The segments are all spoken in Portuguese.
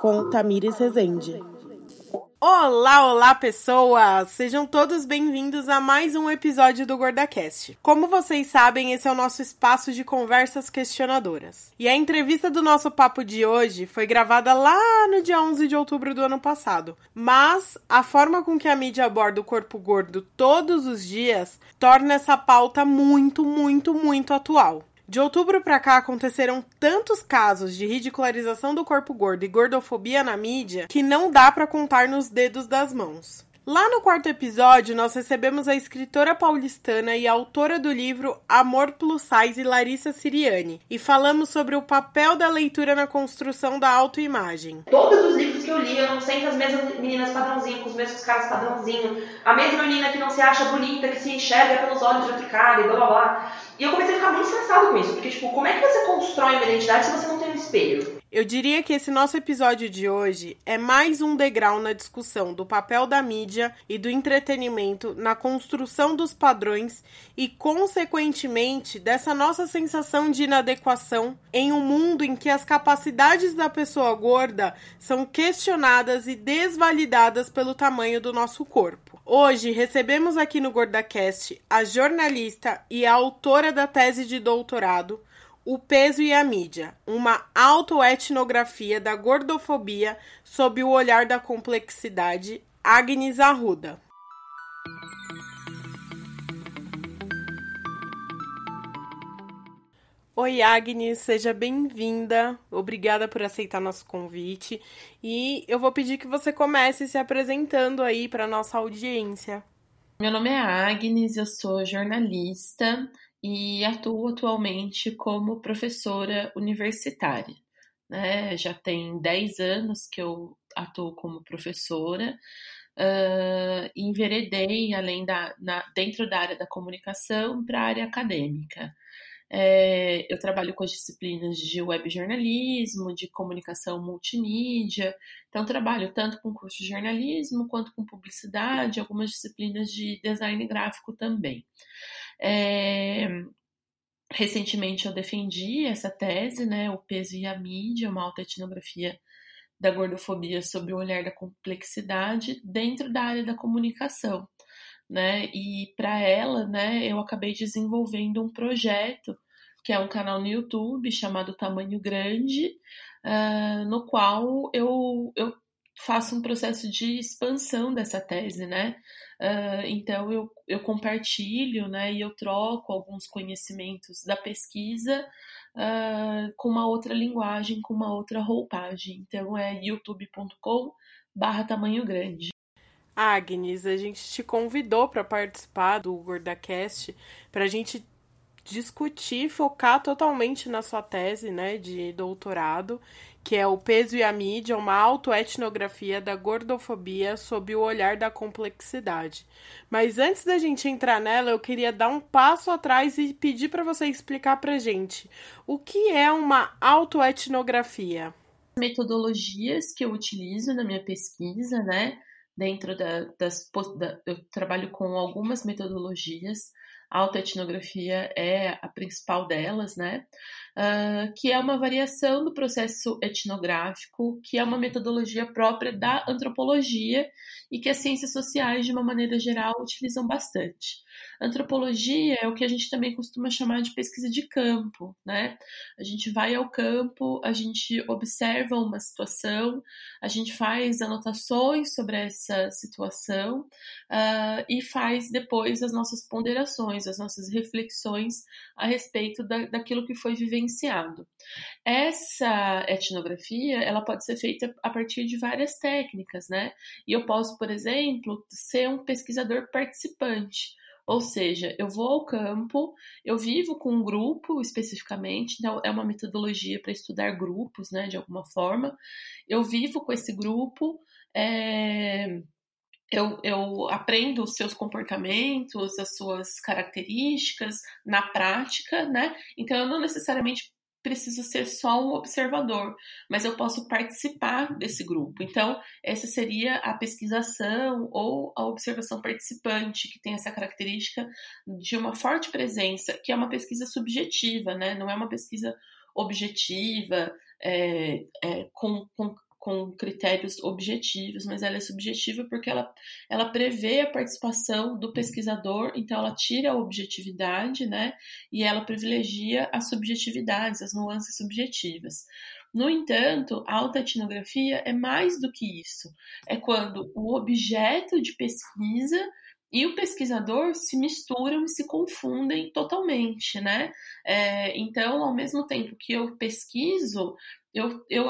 Com Tamires Rezende. Olá, olá pessoas! Sejam todos bem-vindos a mais um episódio do GordaCast. Como vocês sabem, esse é o nosso espaço de conversas questionadoras. E a entrevista do nosso papo de hoje foi gravada lá no dia 11 de outubro do ano passado. Mas a forma com que a mídia aborda o corpo gordo todos os dias torna essa pauta muito, muito, muito atual. De outubro para cá aconteceram tantos casos de ridicularização do corpo gordo e gordofobia na mídia que não dá para contar nos dedos das mãos. Lá no quarto episódio, nós recebemos a escritora paulistana e autora do livro Amor Plus Size, Larissa Siriani, e falamos sobre o papel da leitura na construção da autoimagem. Todos os livros que eu li eram sempre as mesmas meninas padrãozinho, com os mesmos caras padrãozinho, a mesma menina que não se acha bonita, que se enxerga pelos olhos de outro cara e blá blá blá. E eu comecei a ficar muito estressado com isso, porque, tipo, como é que você constrói uma identidade se você não tem um espelho? Eu diria que esse nosso episódio de hoje é mais um degrau na discussão do papel da mídia e do entretenimento na construção dos padrões e, consequentemente, dessa nossa sensação de inadequação em um mundo em que as capacidades da pessoa gorda são questionadas e desvalidadas pelo tamanho do nosso corpo. Hoje recebemos aqui no GordaCast a jornalista e a autora da tese de doutorado. O Peso e a Mídia, uma autoetnografia da gordofobia sob o olhar da complexidade, Agnes Arruda. Oi, Agnes, seja bem-vinda. Obrigada por aceitar nosso convite. E eu vou pedir que você comece se apresentando aí para nossa audiência. Meu nome é Agnes, eu sou jornalista e atuo atualmente como professora universitária. Né? Já tem 10 anos que eu atuo como professora uh, enveredei além da, na, dentro da área da comunicação para a área acadêmica. É, eu trabalho com as disciplinas de web jornalismo, de comunicação multimídia, então trabalho tanto com curso de jornalismo quanto com publicidade, algumas disciplinas de design gráfico também. É, recentemente eu defendi essa tese, né, o peso e a mídia, uma alta etnografia da gordofobia sob o olhar da complexidade dentro da área da comunicação, né? E para ela, né, eu acabei desenvolvendo um projeto que é um canal no YouTube chamado Tamanho Grande, uh, no qual eu, eu faço um processo de expansão dessa tese, né? Uh, então eu, eu compartilho, né, e eu troco alguns conhecimentos da pesquisa uh, com uma outra linguagem, com uma outra roupagem. Então é youtube.com barra tamanho grande. Agnes, a gente te convidou para participar do GordaCast para a gente discutir, focar totalmente na sua tese, né, de doutorado, que é o peso e a mídia, uma autoetnografia da gordofobia sob o olhar da complexidade. Mas antes da gente entrar nela, eu queria dar um passo atrás e pedir para você explicar para gente o que é uma autoetnografia. Metodologias que eu utilizo na minha pesquisa, né? Dentro da, das. Da, eu trabalho com algumas metodologias a autoetnografia é a principal delas, né? Uh, que é uma variação do processo etnográfico, que é uma metodologia própria da antropologia e que as ciências sociais, de uma maneira geral, utilizam bastante. Antropologia é o que a gente também costuma chamar de pesquisa de campo, né? A gente vai ao campo, a gente observa uma situação, a gente faz anotações sobre essa situação uh, e faz depois as nossas ponderações, as nossas reflexões a respeito da, daquilo que foi vivenciado. Essa etnografia, ela pode ser feita a partir de várias técnicas, né? E eu posso, por exemplo, ser um pesquisador participante. Ou seja, eu vou ao campo, eu vivo com um grupo especificamente, então é uma metodologia para estudar grupos, né, de alguma forma. Eu vivo com esse grupo, é, eu, eu aprendo os seus comportamentos, as suas características na prática, né? Então eu não necessariamente preciso ser só um observador, mas eu posso participar desse grupo. Então, essa seria a pesquisação ou a observação participante, que tem essa característica de uma forte presença, que é uma pesquisa subjetiva, né? Não é uma pesquisa objetiva, é, é, com, com com critérios objetivos, mas ela é subjetiva porque ela, ela prevê a participação do pesquisador, então ela tira a objetividade, né, e ela privilegia as subjetividades, as nuances subjetivas. No entanto, a alta-etnografia é mais do que isso. É quando o objeto de pesquisa e o pesquisador se misturam e se confundem totalmente, né? É, então, ao mesmo tempo que eu pesquiso, eu, eu,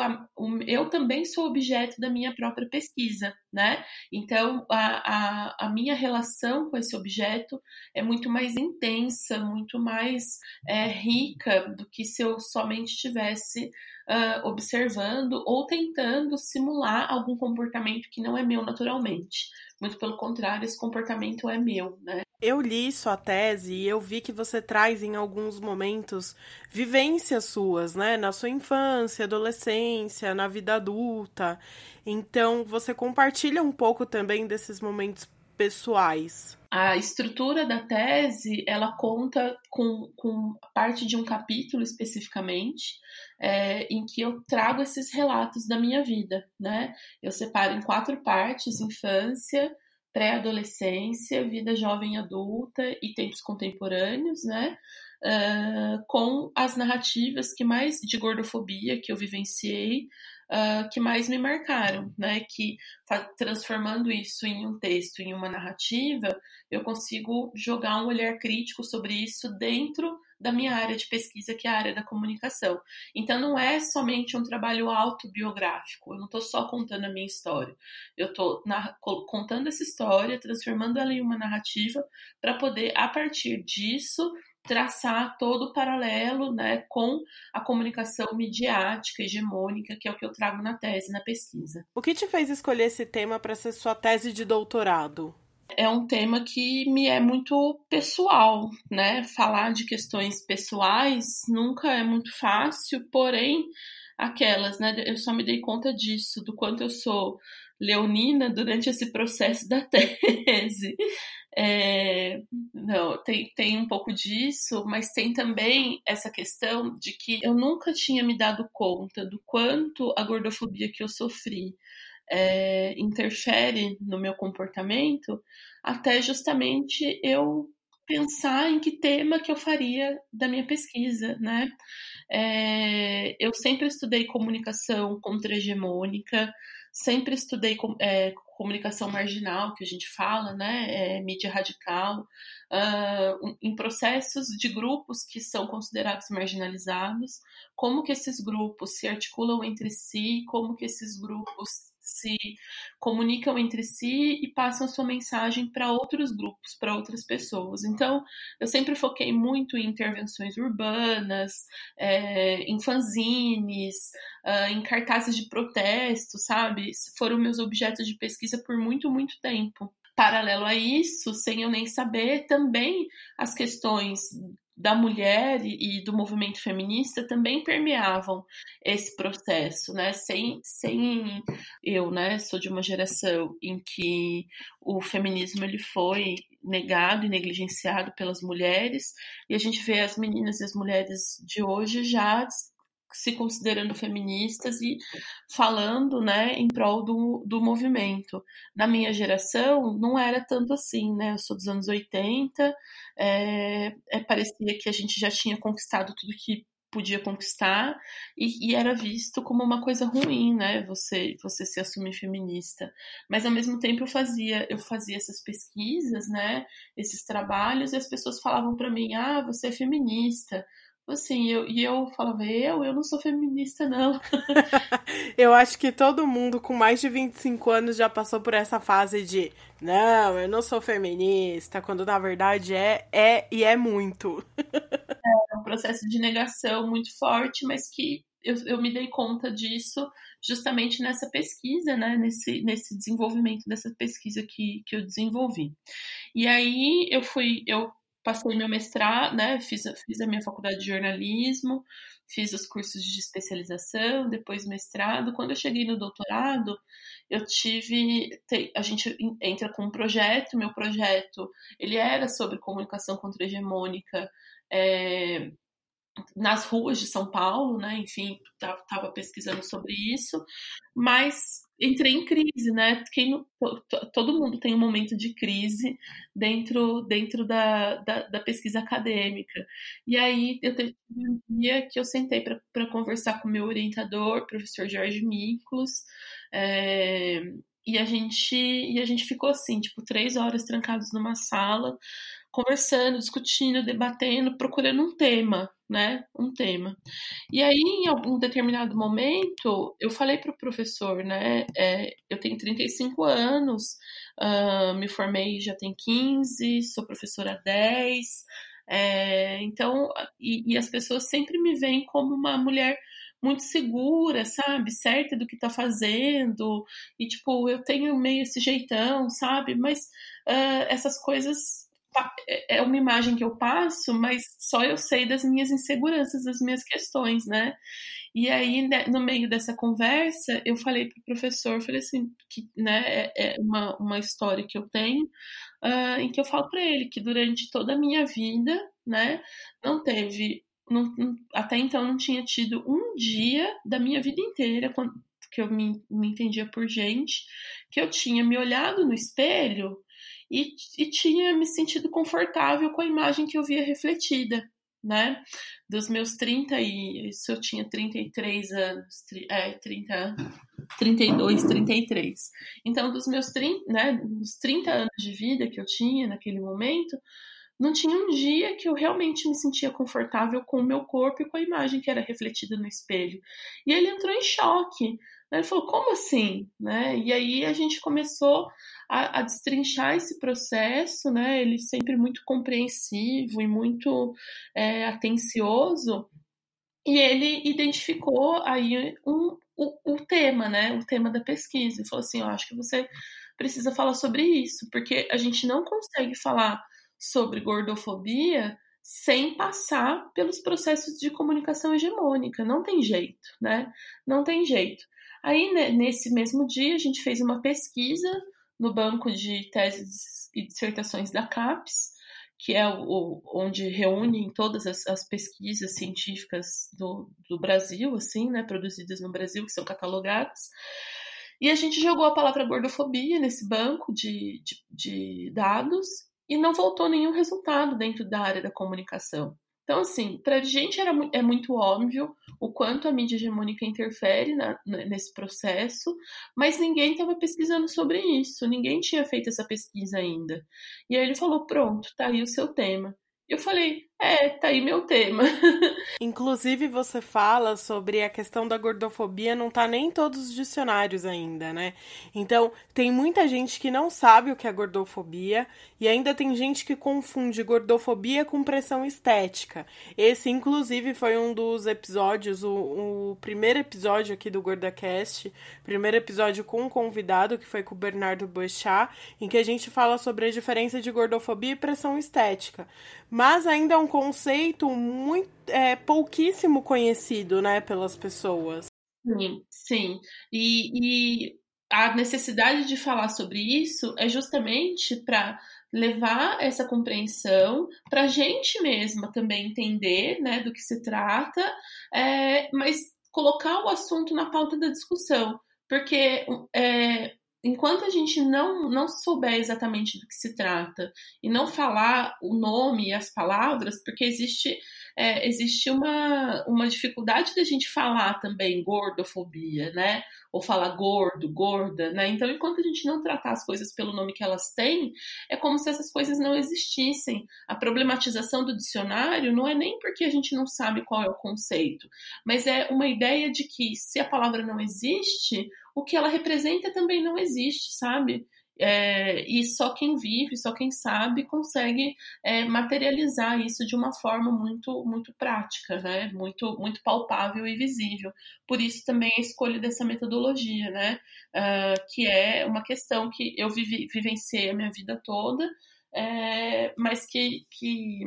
eu também sou objeto da minha própria pesquisa, né? Então, a, a, a minha relação com esse objeto é muito mais intensa, muito mais é, rica do que se eu somente estivesse uh, observando ou tentando simular algum comportamento que não é meu naturalmente. Muito pelo contrário, esse comportamento é meu, né? Eu li sua tese e eu vi que você traz em alguns momentos vivências suas, né? Na sua infância, adolescência, na vida adulta. Então, você compartilha um pouco também desses momentos pessoais. A estrutura da tese, ela conta com, com parte de um capítulo especificamente, é, em que eu trago esses relatos da minha vida, né? Eu separo em quatro partes: infância, pré-adolescência, vida jovem adulta e tempos contemporâneos, né? Uh, com as narrativas que mais de gordofobia que eu vivenciei, uh, que mais me marcaram, né? Que transformando isso em um texto, em uma narrativa, eu consigo jogar um olhar crítico sobre isso dentro da minha área de pesquisa, que é a área da comunicação. Então, não é somente um trabalho autobiográfico, eu não estou só contando a minha história, eu estou contando essa história, transformando ela em uma narrativa, para poder, a partir disso, traçar todo o paralelo né, com a comunicação midiática, hegemônica, que é o que eu trago na tese, na pesquisa. O que te fez escolher esse tema para ser sua tese de doutorado? É um tema que me é muito pessoal, né? Falar de questões pessoais nunca é muito fácil, porém, aquelas, né? Eu só me dei conta disso, do quanto eu sou leonina durante esse processo da tese. É, não, tem, tem um pouco disso, mas tem também essa questão de que eu nunca tinha me dado conta do quanto a gordofobia que eu sofri é, interfere no meu comportamento, até justamente eu pensar em que tema que eu faria da minha pesquisa, né? É, eu sempre estudei comunicação contra-hegemônica, sempre estudei é, comunicação marginal, que a gente fala, né? É, mídia radical, uh, em processos de grupos que são considerados marginalizados, como que esses grupos se articulam entre si, como que esses grupos se comunicam entre si e passam sua mensagem para outros grupos, para outras pessoas. Então, eu sempre foquei muito em intervenções urbanas, é, em fanzines, uh, em cartazes de protesto, sabe? Foram meus objetos de pesquisa por muito, muito tempo. Paralelo a isso, sem eu nem saber, também as questões da mulher e, do movimento feminista também permeavam esse processo, né? Sem, sem eu, né? Sou de uma geração em que o feminismo ele foi negado e negligenciado pelas mulheres e a gente vê as meninas e as mulheres de hoje já se considerando feministas e falando né, em prol do, do movimento. Na minha geração, não era tanto assim, né? Eu sou dos anos 80, é, é, parecia que a gente já tinha conquistado tudo que podia conquistar e, e, era visto como uma coisa ruim, né? Você você se assumir feminista. Mas ao mesmo tempo eu fazia eu fazia essas pesquisas, né? Esses trabalhos e as pessoas falavam para mim: "Ah, você é feminista". Assim, eu, e eu falava, eu? Eu não sou feminista, não. eu acho que todo mundo com mais de 25 anos já passou por essa fase de não, eu não sou feminista, quando na verdade é, é e é muito. é um processo de negação muito forte, mas que eu, eu me dei conta disso justamente nessa pesquisa, né? Nesse, nesse desenvolvimento dessa pesquisa que, que eu desenvolvi. E aí eu fui, eu passei meu mestrado, né? Fiz, fiz a minha faculdade de jornalismo, fiz os cursos de especialização, depois mestrado. Quando eu cheguei no doutorado, eu tive, a gente entra com um projeto. Meu projeto, ele era sobre comunicação contra-hegemônica. É, nas ruas de São Paulo, né? Enfim, estava pesquisando sobre isso, mas entrei em crise, né? Quem, todo mundo tem um momento de crise dentro, dentro da, da, da pesquisa acadêmica. E aí eu teve um dia que eu sentei para conversar com meu orientador, professor Jorge Miklos, é, e a gente e a gente ficou assim, tipo, três horas trancados numa sala, conversando, discutindo, debatendo, procurando um tema, né? Um tema. E aí, em algum determinado momento, eu falei para o professor, né? É, eu tenho 35 anos, uh, me formei já tem 15, sou professora há 10. É, então, e, e as pessoas sempre me veem como uma mulher muito segura, sabe? Certa do que tá fazendo. E, tipo, eu tenho meio esse jeitão, sabe? Mas uh, essas coisas é, é uma imagem que eu passo, mas só eu sei das minhas inseguranças, das minhas questões, né? E aí, né, no meio dessa conversa, eu falei para o professor, falei assim, que né, é, é uma, uma história que eu tenho, uh, em que eu falo para ele que durante toda a minha vida, né, não teve, não, até então não tinha tido um dia da minha vida inteira, quando, que eu me, me entendia por gente, que eu tinha me olhado no espelho e, e tinha me sentido confortável com a imagem que eu via refletida, né? Dos meus 30 e isso eu tinha 33 anos, é, 30, 32, 33. Então, dos meus 30, né, dos 30 anos de vida que eu tinha naquele momento, não tinha um dia que eu realmente me sentia confortável com o meu corpo e com a imagem que era refletida no espelho. E ele entrou em choque. Ele falou, como assim? Né? E aí a gente começou a, a, destrinchar esse processo, né? Ele sempre muito compreensivo e muito é, atencioso. E ele identificou aí um, o, o tema, né? O tema da pesquisa. Ele falou assim, eu acho que você precisa falar sobre isso, porque a gente não consegue falar sobre gordofobia sem passar pelos processos de comunicação hegemônica. Não tem jeito, né? Não tem jeito. Aí, né, nesse mesmo dia, a gente fez uma pesquisa no banco de teses e dissertações da CAPES, que é o, onde reúnem todas as, as pesquisas científicas do, do, Brasil, assim, né, produzidas no Brasil, que são catalogadas. E a gente jogou a palavra gordofobia nesse banco de, de, de dados e não voltou nenhum resultado dentro da área da comunicação. Então, assim, para a gente era, é muito óbvio o quanto a mídia hegemônica interfere na, nesse processo, mas ninguém estava pesquisando sobre isso, ninguém tinha feito essa pesquisa ainda. E aí ele falou: pronto, tá aí o seu tema. Eu falei, é, tá aí meu tema. Inclusive, você fala sobre a questão da gordofobia, não tá nem em todos os dicionários ainda, né? Então, tem muita gente que não sabe o que é gordofobia e ainda tem gente que confunde gordofobia com pressão estética. Esse, inclusive, foi um dos episódios, o, o primeiro episódio aqui do GordaCast, primeiro episódio com um convidado, que foi com o Bernardo Boechat, em que a gente fala sobre a diferença de gordofobia e pressão estética. Mas ainda é um conceito muito é, pouquíssimo conhecido, né, pelas pessoas. Sim, sim. E, e a necessidade de falar sobre isso é justamente para levar essa compreensão para a gente mesma também entender né, do que se trata, é, mas colocar o assunto na pauta da discussão. Porque é, enquanto a gente não, não souber exatamente do que se trata e não falar o nome e as palavras, porque existe, é, existe uma, uma dificuldade da gente falar também gordofobia, né? Ou falar gordo, gorda, né? Então, enquanto a gente não tratar as coisas pelo nome que elas têm, é como se essas coisas não existissem. A problematização do dicionário não é nem porque a gente não sabe qual é o conceito, mas é uma ideia de que se a palavra não existe, o que ela representa também não existe, sabe? É, e só quem vive, só quem sabe consegue é, materializar isso de uma forma muito muito prática, né? Muito muito palpável e visível. Por isso também a escolha dessa metodologia, né? Uh, que é uma questão que eu vivi, vivenciei a minha vida toda é, mas que, que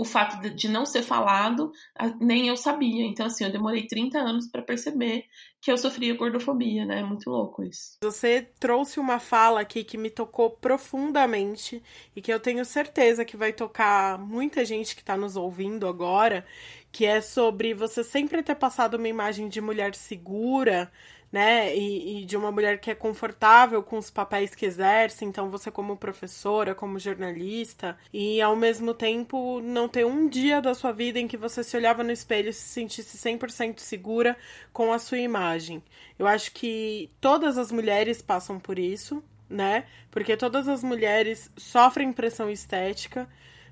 o fato de não ser falado, nem eu sabia. Então, assim, eu demorei 30 anos para perceber que eu sofria gordofobia, né? É muito louco isso. Você trouxe uma fala aqui que me tocou profundamente e que eu tenho certeza que vai tocar muita gente que está nos ouvindo agora, que é sobre você sempre ter passado uma imagem de mulher segura, né? E, e, de uma mulher que é confortável com os papéis que exerce, então você como professora, como jornalista, e ao mesmo tempo não ter um dia da sua vida em que você se olhava no espelho e se sentisse 100% segura com a sua imagem. Eu acho que todas as mulheres passam por isso, né? Porque todas as mulheres sofrem pressão estética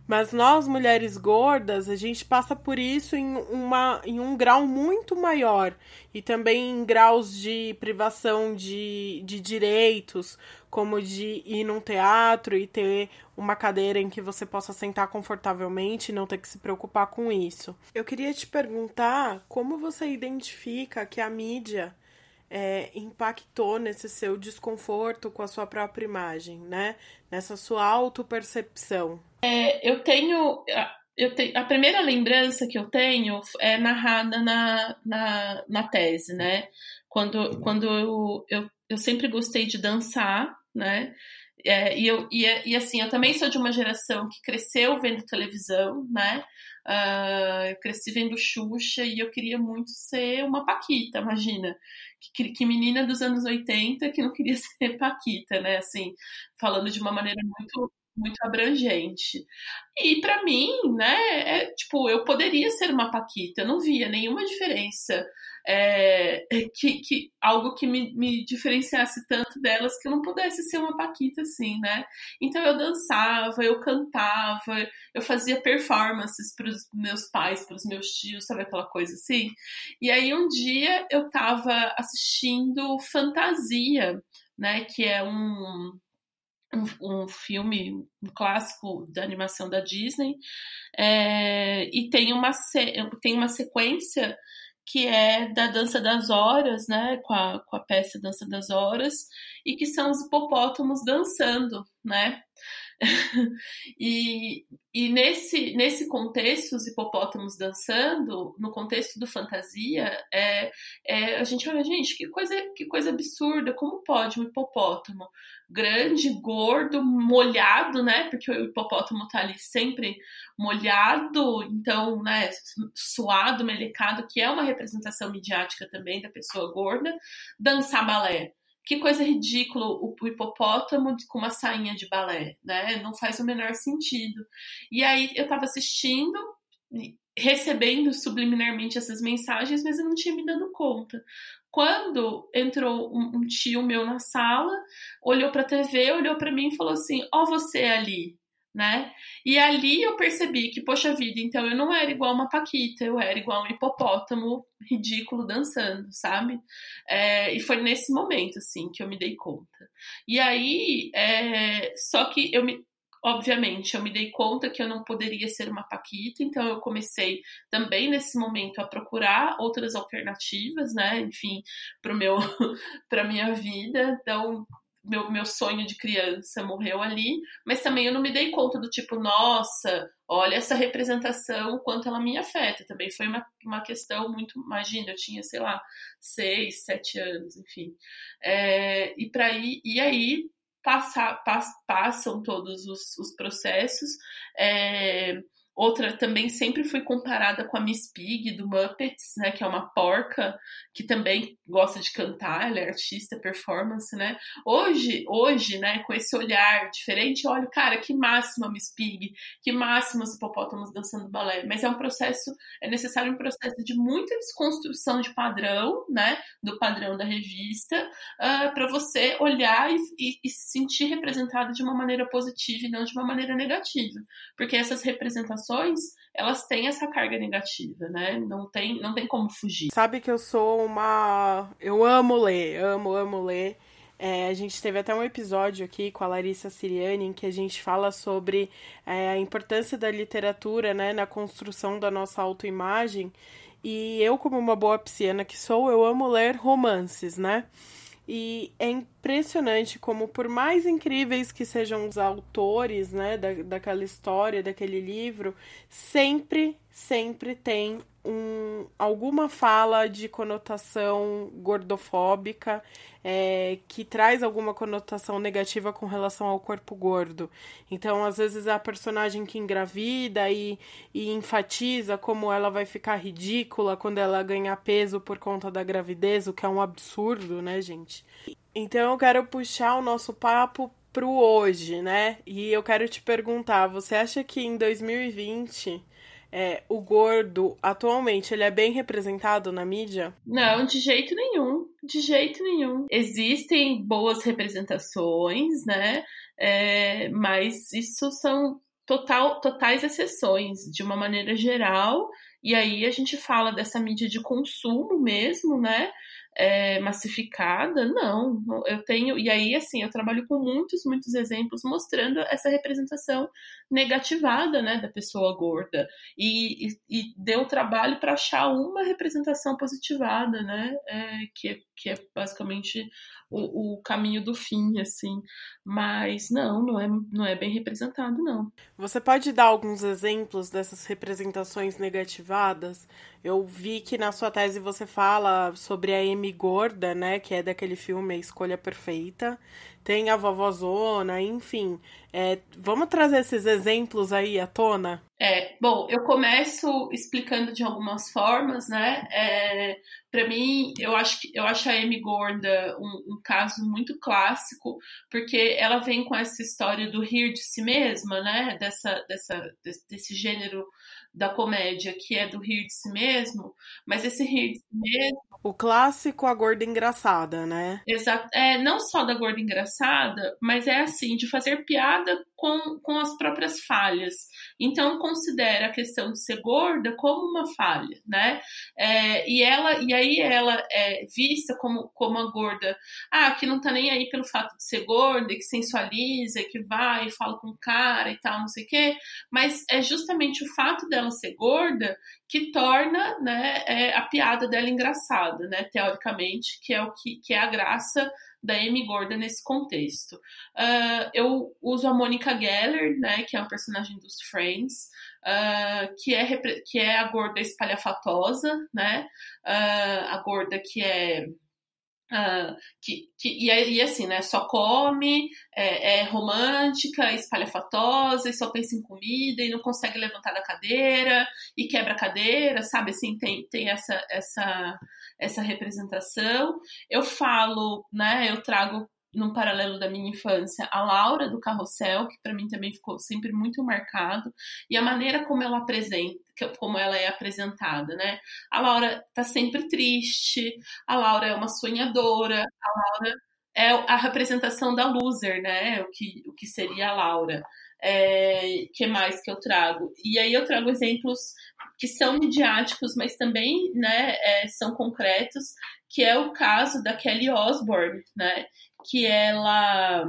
mas nós, mulheres gordas, a gente passa por isso em, uma, em um grau muito maior. E também em graus de privação de, de direitos, como de ir num teatro e ter uma cadeira em que você possa sentar confortavelmente e não ter que se preocupar com isso. Eu queria te perguntar como você identifica que a mídia é, impactou nesse seu desconforto com a sua própria imagem, né? Nessa sua autopercepção. É, eu tenho. Eu te, a primeira lembrança que eu tenho é narrada na, na, na tese, né? Quando, quando eu, eu, eu sempre gostei de dançar, né? É, e, eu, e, e assim, eu também sou de uma geração que cresceu vendo televisão, né? Uh, eu cresci vendo Xuxa e eu queria muito ser uma Paquita, imagina. Que, que menina dos anos 80 que não queria ser Paquita, né? Assim, falando de uma maneira muito muito abrangente. E para mim, né, é, tipo, eu poderia ser uma Paquita, eu não via nenhuma diferença. É, que, que, algo que me, me, diferenciasse tanto delas que eu não pudesse ser uma Paquita assim, né? Então eu dançava, eu cantava, eu fazia performances para os meus pais, para os meus tios, sabe aquela coisa assim? E aí um dia eu tava assistindo Fantasia, né? Que é um um, um, filme, um clássico da animação da Disney, é, e tem uma, tem uma sequência que é da Dança das Horas, né, com a, com a peça Dança das Horas, e que são os hipopótamos dançando, né, e, e nesse, nesse contexto, os hipopótamos dançando, no contexto do fantasia, é, é, a gente olha, gente, que coisa, que coisa absurda, como pode um hipopótamo grande, gordo, molhado, né? Porque o hipopótamo tá ali sempre molhado, então, né, suado, melecado, que é uma representação midiática também da pessoa gorda, dançar balé que coisa ridícula o, hipopótamo com uma sainha de balé, né? Não faz o menor sentido. E aí eu tava assistindo, recebendo subliminarmente essas mensagens, mas eu não tinha me dado conta. Quando entrou um, tio meu na sala, olhou para a TV, olhou para mim e falou assim: "Ó, oh, você ali" né? E ali eu percebi que, poxa vida, então eu não era igual uma Paquita, eu era igual um hipopótamo ridículo dançando, sabe? É, e foi nesse momento, assim, que eu me dei conta. E aí, é, só que eu me. Obviamente, eu me dei conta que eu não poderia ser uma Paquita, então eu comecei também nesse momento a procurar outras alternativas, né? Enfim, para minha vida. Então, meu, meu sonho de criança morreu ali, mas também eu não me dei conta do tipo, nossa, olha essa representação, quanto ela me afeta. Também foi uma, uma questão muito, imagina, eu tinha, sei lá, seis, sete anos, enfim. É, e, pra, ir, e aí passa, pass, passam todos os, os processos. É, Outra também sempre fui comparada com a Miss Pig do Muppets, né, que é uma porca que também gosta de cantar, ela é artista, performance, né? Hoje, hoje, né, com esse olhar diferente, olho, cara, que máxima Miss Pig, que máxima os hipopótamos dançando balé, mas é um processo, é necessário um processo de muita desconstrução de padrão, né, do padrão da revista, uh, ah, para você olhar e, e, e se sentir representado de uma maneira positiva e não de uma maneira negativa, porque essas representações elas têm essa carga negativa, né? Não tem, não tem como fugir. Sabe que eu sou uma. Eu amo ler, amo, amo ler. É, a gente teve até um episódio aqui com a Larissa Siriani em que a gente fala sobre é, a importância da literatura né, na construção da nossa autoimagem. E eu, como uma boa pisciana que sou, eu amo ler romances, né? E é impressionante como, por mais incríveis que sejam os autores, né, da, daquela história, daquele livro, sempre, sempre tem um, alguma fala de conotação gordofóbica é, que traz alguma conotação negativa com relação ao corpo gordo. Então, às vezes, a personagem que engravida e, e enfatiza como ela vai ficar ridícula quando ela ganhar peso por conta da gravidez, o que é um absurdo, né, gente? Então, eu quero puxar o nosso papo pro hoje, né? E eu quero te perguntar, você acha que em 2020 é, o gordo atualmente ele é bem representado na mídia? Não, de jeito nenhum. De jeito nenhum. Existem boas representações, né? É, mas isso são total, totais exceções, de uma maneira geral. E aí a gente fala dessa mídia de consumo mesmo, né? é, massificada, não. Eu tenho, e aí, assim, eu trabalho com muitos, muitos exemplos mostrando essa representação negativada, né, da pessoa gorda. E, e, e deu trabalho para achar uma representação positivada, né, é, que, que é basicamente o, o caminho do fim, assim. Mas não, não é, não é bem representado, não. Você pode dar alguns exemplos dessas representações negativadas? Eu vi que na sua tese você fala sobre a Amy Gorda, né? Que é daquele filme A Escolha Perfeita tem a vovozona, enfim. É, vamos trazer esses exemplos aí à tona? É, bom, eu começo explicando de algumas formas, né? É, para mim, eu acho que eu acho a Amy Gorda um, um, caso muito clássico, porque ela vem com essa história do rir de si mesma, né? Dessa, dessa, desse gênero da comédia, que é do rir de si mesmo, mas esse rir de si mesmo. O clássico a gorda engraçada, né? Exato. É, não só da gorda engraçada, mas é assim, de fazer piada com, com as próprias falhas. Então considera a questão de ser gorda como uma falha, né? É, e ela e aí ela é vista como, como a gorda, ah, que não tá nem aí pelo fato de ser gorda, que sensualiza, que vai e fala com cara e tal, não sei o quê, mas é justamente o fato dela ser gorda que torna né, é, a piada dela engraçada, né, teoricamente, que é o que, que é a graça da Amy Gordon nesse contexto. Uh, eu uso a Monica Geller, né, que é uma personagem dos Friends, uh, que, é, que é a gorda espalhafatosa, né, uh, a gorda que é Uh, que, que, e, e assim, né? Só come, é, é, romântica, espalhafatosa, e só pensa em comida e não consegue levantar da cadeira e quebra a cadeira, sabe? Assim, tem, tem essa, essa, essa representação. Eu falo, né? Eu trago num paralelo da minha infância, a Laura do Carrossel, que para mim também ficou sempre muito marcado, e a maneira como ela apresenta, como ela é apresentada, né? A Laura tá sempre triste, a Laura é uma sonhadora, a Laura é a representação da loser, né? O que, o que seria a Laura. É, que mais que eu trago? E aí eu trago exemplos que são midiáticos, mas também né, é, são concretos, que é o caso da Kelly Osbourne, né? que ela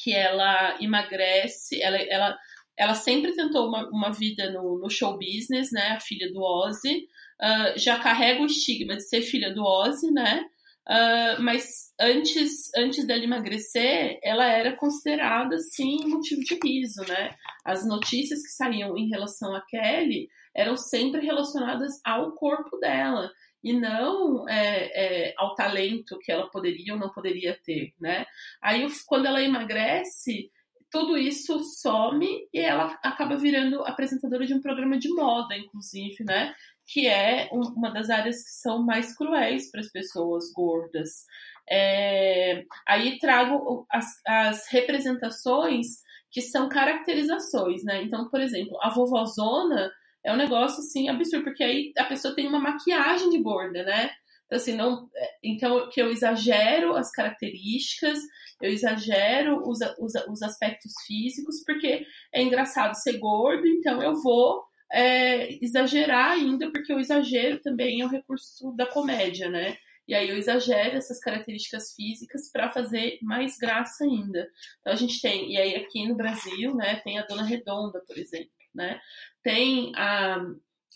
que ela emagrece, ela, ela, ela sempre tentou uma, uma vida no, no show business, né, a filha do Ozzy, uh, já carrega o estigma de ser filha do Ozzy, né, uh, mas antes, antes dela emagrecer, ela era considerada, sim, motivo de riso, né, as notícias que saíam em relação a Kelly eram sempre relacionadas ao corpo dela, e não é, é, ao talento que ela poderia ou não poderia ter, né? Aí quando ela emagrece, tudo isso some e ela acaba virando apresentadora de um programa de moda, inclusive, né? Que é uma das áreas que são mais cruéis para as pessoas gordas. É, aí trago as, as representações que são caracterizações, né? Então, por exemplo, a vovozona é um negócio assim absurdo, porque aí a pessoa tem uma maquiagem de gorda, né? Assim, não, é, então que eu exagero as características, eu exagero os, os, os aspectos físicos, porque é engraçado ser gordo, então eu vou é, exagerar ainda, porque o exagero também é um recurso da comédia, né? E aí eu exagero essas características físicas para fazer mais graça ainda. Então a gente tem, e aí aqui no Brasil, né, tem a Dona Redonda, por exemplo, né? Tem a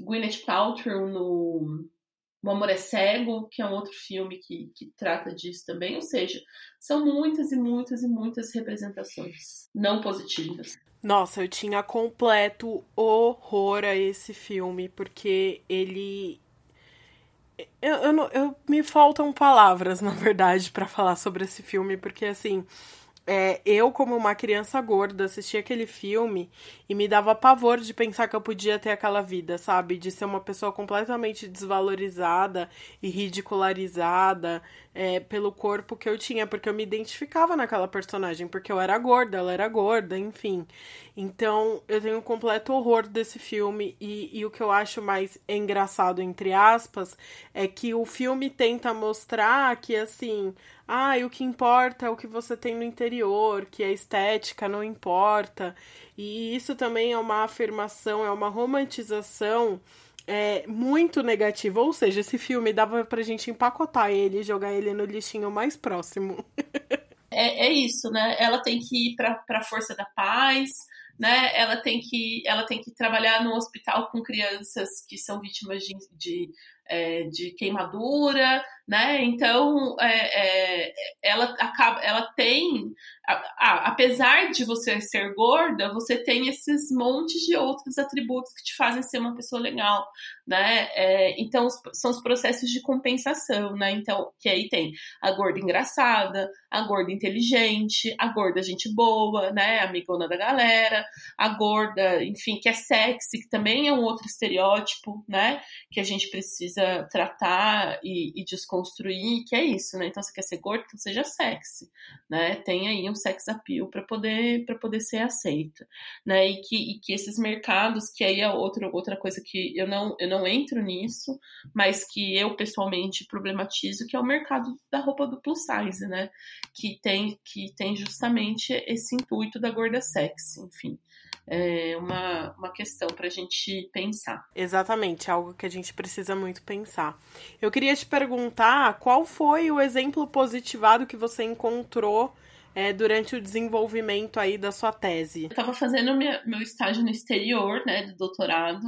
Gwyneth Paltrow no O Amor é Cego, que é um outro filme que, que trata disso também. Ou seja, são muitas e muitas e muitas representações não positivas. Nossa, eu tinha completo horror a esse filme, porque ele. Eu, eu, eu me faltam palavras, na verdade, para falar sobre esse filme, porque assim é, eu, como uma criança gorda, assistia aquele filme e me dava pavor de pensar que eu podia ter aquela vida, sabe? De ser uma pessoa completamente desvalorizada e ridicularizada é, pelo corpo que eu tinha, porque eu me identificava naquela personagem, porque eu era gorda, ela era gorda, enfim. Então, eu tenho um completo horror desse filme e, e o que eu acho mais engraçado, entre aspas, é que o filme tenta mostrar que, assim ah, o que importa é o que você tem no interior, que a estética não importa. E isso também é uma afirmação, é uma romantização é, muito negativa. Ou seja, esse filme dava pra gente empacotar ele e jogar ele no lixinho mais próximo. é, é isso, né? Ela tem que ir pra, pra força da paz, né? Ela tem que, ela tem que trabalhar no hospital com crianças que são vítimas de, de é, de queimadura, né? Então, é, é, ela acaba, ela tem, a, a, apesar de você ser gorda, você tem esses montes de outros atributos que te fazem ser uma pessoa legal, né? É, então, são os processos de compensação, né? Então, que aí tem a gorda engraçada, a gorda inteligente, a gorda gente boa, né? Amigona da galera, a gorda, enfim, que é sexy, que também é um outro estereótipo, né? Que a gente precisa tratar e, e desconstruir, que é isso, né? Então, você quer ser gordo, então seja sexy, né? Tem aí um sex appeal para poder para poder ser aceito, né? E que, e que esses mercados, que aí é outra outra coisa que eu não eu não entro nisso, mas que eu pessoalmente problematizo, que é o mercado da roupa do plus size, né? Que tem, que tem justamente esse intuito da gorda sexy, enfim. É uma, uma questão para a gente pensar. Exatamente, algo que a gente precisa muito pensar. Eu queria te perguntar qual foi o exemplo positivado que você encontrou é, durante o desenvolvimento aí da sua tese? Eu estava fazendo minha, meu estágio no exterior, né, do doutorado,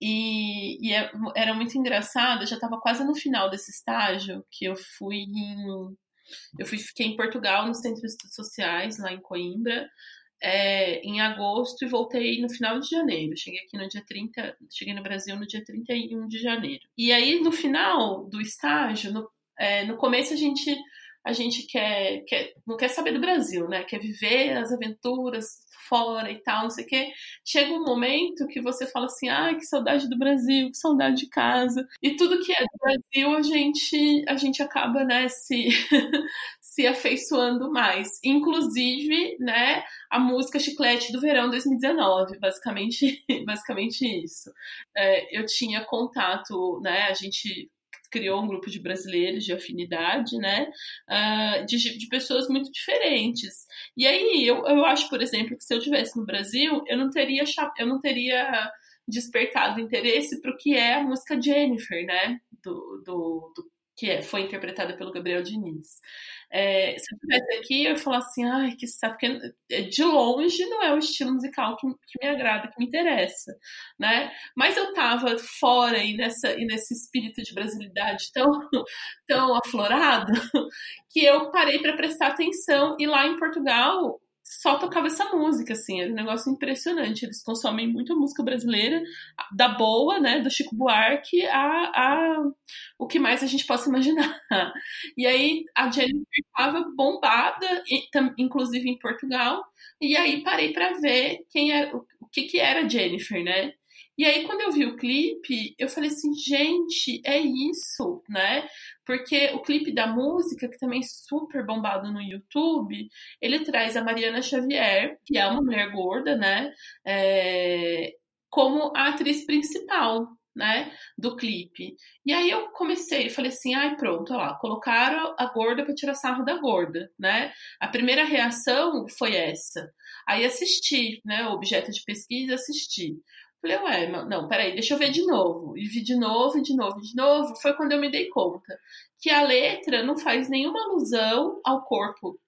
e, e é, era muito engraçado, eu já estava quase no final desse estágio, que eu fui em... Eu fui, fiquei em Portugal, no Centro de Estudos Sociais, lá em Coimbra, é, em agosto e voltei no final de janeiro. Cheguei aqui no dia 30, cheguei no Brasil no dia 31 de janeiro. E aí, no final do estágio, no, é, no começo a gente a gente quer, quer, não quer saber do Brasil, né? Quer viver as aventuras fora e tal, não sei o quê. Chega um momento que você fala assim, ai, que saudade do Brasil, que saudade de casa. E tudo que é do Brasil, a gente, a gente acaba, né, se, se afeiçoando mais. Inclusive, né, a música Chiclete do Verão 2019, basicamente, basicamente isso. É, eu tinha contato, né, a gente criou um grupo de brasileiros de afinidade, né? Uh, de, de, pessoas muito diferentes. E aí eu, eu acho, por exemplo, que se eu tivesse no Brasil, eu não teria eu não teria despertado interesse para o que é a música Jennifer, né? Do, do, do que é, foi interpretada pelo Gabriel Diniz. É, se eu estivesse aqui, eu ia falar assim, ai, que sabe, porque é, de longe não é o estilo musical que, que, me agrada, que me interessa, né? Mas eu tava fora e, nessa, e nesse espírito de brasilidade tão, tão aflorado que eu parei para prestar atenção e lá em Portugal só tocava essa música, assim, era um negócio impressionante. Eles consomem muito música brasileira, da boa, né, do Chico Buarque, a, a o que mais a gente possa imaginar. E aí a Jennifer estava bombada, inclusive em Portugal, e aí parei para ver quem é, o que, que era Jennifer, né? E aí, quando eu vi o clipe, eu falei assim, gente, é isso, né? Porque o clipe da música, que também é super bombado no YouTube, ele traz a Mariana Xavier, que é uma mulher gorda, né? É, como a atriz principal, né, do clipe. E aí eu comecei, falei assim, ai pronto, lá, colocaram a gorda para tirar sarro da gorda, né? A primeira reação foi essa. Aí assisti, né, objeto de pesquisa, assisti. Falei, ué, não, peraí, deixa eu ver de novo. E vi de novo, de novo, de novo. Foi quando eu me dei conta que a letra não faz nenhuma alusão ao corpo,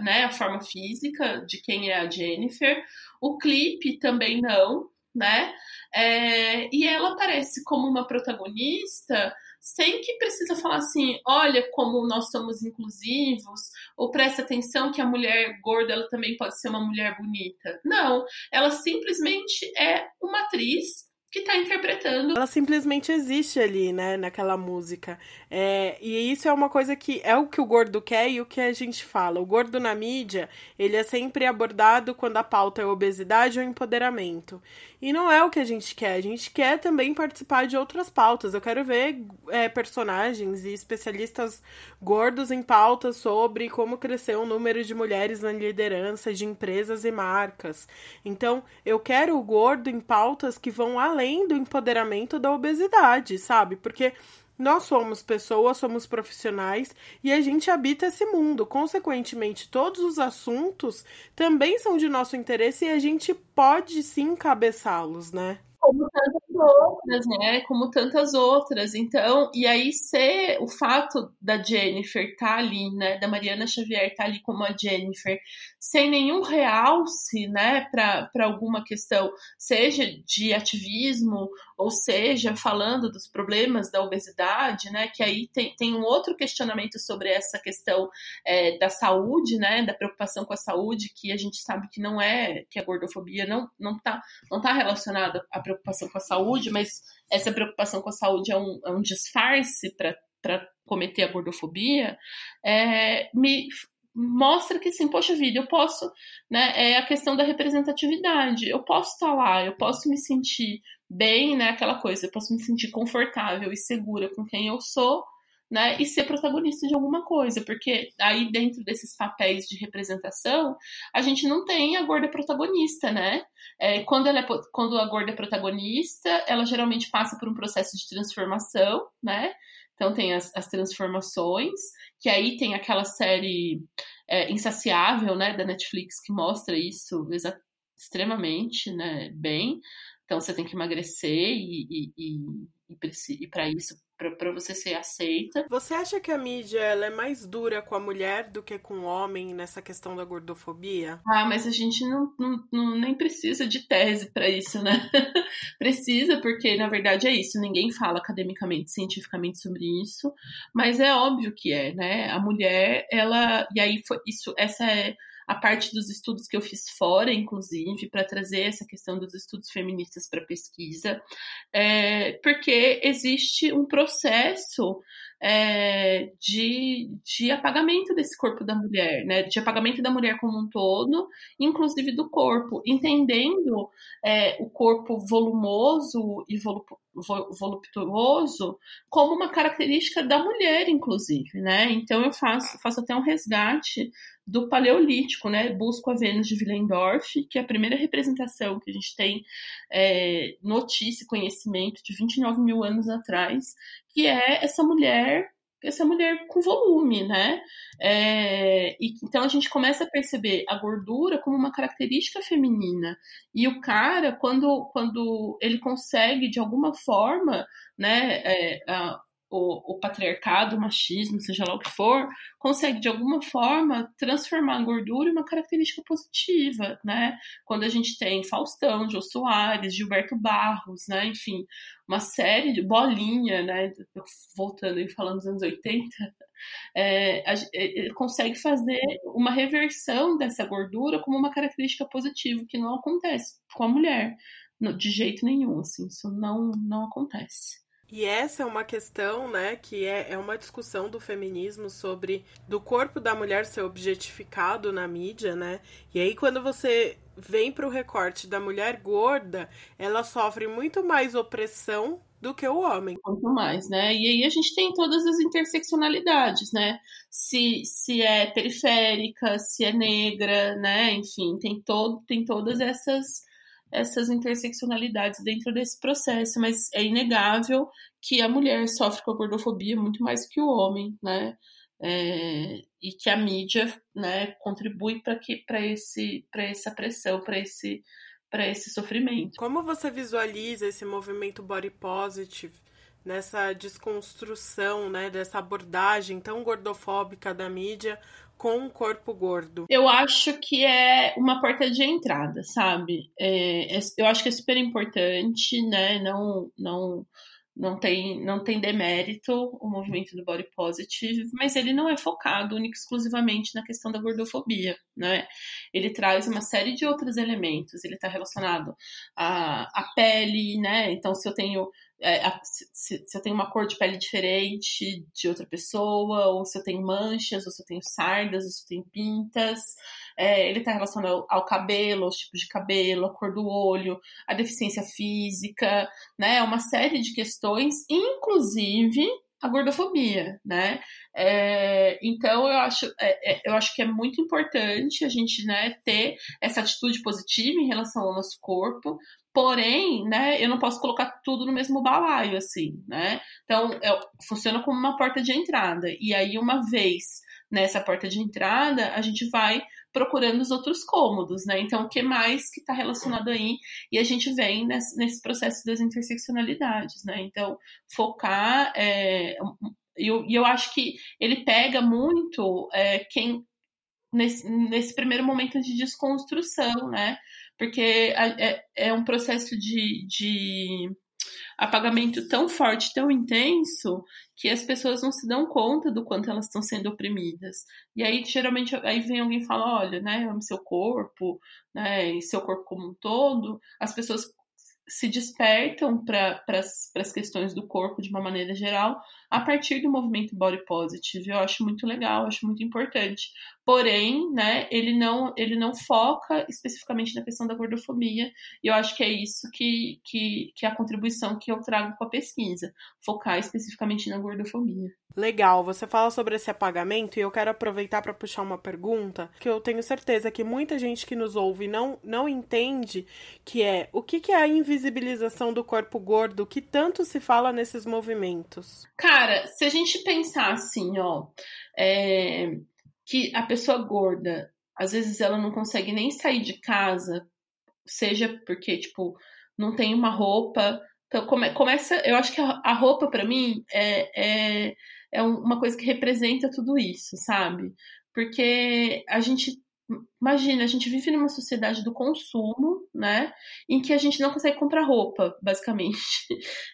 né, a forma física de quem é a Jennifer. O clipe também não, né? É, e ela aparece como uma protagonista sem que precisa falar assim, olha como nós somos inclusivos, ou presta atenção que a mulher gorda ela também pode ser uma mulher bonita. Não, ela simplesmente é uma atriz que tá interpretando. Ela simplesmente existe ali, né, naquela música. É, e isso é uma coisa que é o que o gordo quer e o que a gente fala. O gordo na mídia, ele é sempre abordado quando a pauta é obesidade ou empoderamento. E não é o que a gente quer. A gente quer também participar de outras pautas. Eu quero ver é, personagens e especialistas gordos em pautas sobre como crescer o número de mulheres na liderança de empresas e marcas. Então, eu quero o gordo em pautas que vão além do empoderamento da obesidade, sabe? Porque nós somos pessoas, somos profissionais e a gente habita esse mundo. Consequentemente, todos os assuntos também são de nosso interesse e a gente pode sim encabeçá-los, né? como outras, né? Como tantas outras. Então, e aí ser o fato da Jennifer estar tá ali, né? Da Mariana Xavier estar tá ali como a Jennifer, sem nenhum realce, né? Para alguma questão, seja de ativismo, ou seja, falando dos problemas da obesidade, né? Que aí tem, tem um outro questionamento sobre essa questão é, da saúde, né? Da preocupação com a saúde, que a gente sabe que não é, que a gordofobia não, não tá, não tá relacionada à preocupação com a saúde, mas essa preocupação com a saúde é um, é um disfarce para cometer a gordofobia, é, me mostra que assim, poxa vida, eu posso, né, é a questão da representatividade, eu posso estar lá, eu posso me sentir bem, né, aquela coisa, eu posso me sentir confortável e segura com quem eu sou, né, e ser protagonista de alguma coisa, porque aí dentro desses papéis de representação, a gente não tem a gorda protagonista, né? É, quando, ela é, quando a gorda é protagonista, ela geralmente passa por um processo de transformação, né? Então tem as, as transformações, que aí tem aquela série é, Insaciável, né, da Netflix, que mostra isso extremamente, né, bem. Então você tem que emagrecer e, e, e, e para isso para você ser aceita. Você acha que a mídia ela é mais dura com a mulher do que com o homem nessa questão da gordofobia? Ah, mas a gente não, não, não nem precisa de tese para isso, né? precisa, porque na verdade é isso. Ninguém fala academicamente, cientificamente sobre isso, mas é óbvio que é, né? A mulher, ela. E aí foi isso, essa é a parte dos estudos que eu fiz fora, inclusive, para trazer essa questão dos estudos feministas para pesquisa, é, porque existe um processo é, de, de apagamento desse corpo da mulher, né? De apagamento da mulher como um todo, inclusive do corpo, entendendo é, o corpo volumoso e voluptuoso como uma característica da mulher, inclusive, né? Então eu faço, faço até um resgate do Paleolítico, né? Busco a Vênus de Willendorf, que é a primeira representação que a gente tem é, notícia, conhecimento de 29 mil anos atrás, que é essa mulher essa mulher com volume, né? É, e, então a gente começa a perceber a gordura como uma característica feminina. E o cara, quando, quando ele consegue, de alguma forma, né, é, a, o, o, patriarcado, o machismo, seja lá o que for, consegue de alguma forma transformar a gordura em uma característica positiva, né? Quando a gente tem Faustão, Jô Soares, Gilberto Barros, né? Enfim, uma série de bolinha, né? Voltando e falando dos anos 80, é, a, é, consegue fazer uma reversão dessa gordura como uma característica positiva, que não acontece com a mulher, de jeito nenhum, assim, isso não, não acontece. E essa é uma questão, né, que é, é uma discussão do feminismo sobre do corpo da mulher ser objetificado na mídia, né? E aí quando você vem para o recorte da mulher gorda, ela sofre muito mais opressão do que o homem. Muito mais, né? E aí a gente tem todas as interseccionalidades, né? Se, se é periférica, se é negra, né? Enfim, tem, todo, tem todas essas essas interseccionalidades dentro desse processo, mas é inegável que a mulher sofre com a gordofobia muito mais que o homem, né? É, e que a mídia, né, contribui para que para esse para essa pressão, para esse para esse sofrimento. Como você visualiza esse movimento body positive nessa desconstrução, né, dessa abordagem tão gordofóbica da mídia com o corpo gordo? Eu acho que é uma porta de entrada, sabe? É, é, eu acho que é super importante, né? Não, não, não tem, não tem demérito o movimento do body positive, mas ele não é focado exclusivamente na questão da gordofobia, né? Ele traz uma série de outros elementos. Ele está relacionado à, à pele, né? Então, se eu tenho é, se, eu tenho uma cor de pele diferente de outra pessoa, ou se eu tenho manchas, ou se eu tenho sardas, ou se eu tenho pintas. É, ele está relacionado ao, cabelo, aos tipos de cabelo, a cor do olho, a deficiência física, né? Uma série de questões, inclusive a gordofobia, né? É, então eu acho, é, é, eu acho que é muito importante a gente né, ter essa atitude positiva em relação ao nosso corpo, Porém, né, eu não posso colocar tudo no mesmo balaio, assim, né? Então, é, funciona como uma porta de entrada. E aí, uma vez nessa porta de entrada, a gente vai procurando os outros cômodos, né? Então, o que mais que está relacionado aí? E a gente vem nesse, nesse, processo das interseccionalidades, né? Então, focar. É, e eu, eu acho que ele pega muito é, quem. Nesse, nesse primeiro momento de desconstrução, né? Porque é, é um processo de, de apagamento tão forte, tão intenso, que as pessoas não se dão conta do quanto elas estão sendo oprimidas. E aí, geralmente, aí vem alguém e fala, olha, né, ame seu corpo, né, e seu corpo como um todo, as pessoas se despertam para as questões do corpo de uma maneira geral a partir do movimento body positive. Eu acho muito legal, acho muito importante. Porém, né, ele não ele não foca especificamente na questão da gordofobia. E eu acho que é isso que, que, que é a contribuição que eu trago com a pesquisa, focar especificamente na gordofobia. Legal, você fala sobre esse apagamento e eu quero aproveitar para puxar uma pergunta que eu tenho certeza que muita gente que nos ouve não, não entende, que é o que, que é a invisibilização do corpo gordo que tanto se fala nesses movimentos? Cara, se a gente pensar assim, ó, é, que a pessoa gorda, às vezes ela não consegue nem sair de casa, seja porque, tipo, não tem uma roupa. Então, come, começa. Eu acho que a, a roupa, para mim, é, é, é uma coisa que representa tudo isso, sabe? Porque a gente. Imagina, a gente vive numa sociedade do consumo, né? Em que a gente não consegue comprar roupa, basicamente.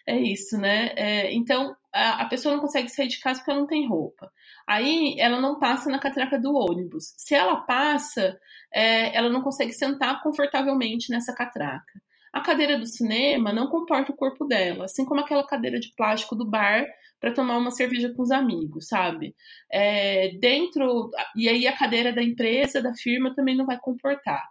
É isso, né? É, então, a, a pessoa não consegue sair de casa porque ela não tem roupa. Aí ela não passa na catraca do ônibus. Se ela passa, é, ela não consegue sentar confortavelmente nessa catraca. A cadeira do cinema não comporta o corpo dela, assim como aquela cadeira de plástico do bar para tomar uma cerveja com os amigos, sabe? É, dentro. E aí a cadeira da empresa, da firma, também não vai comportar.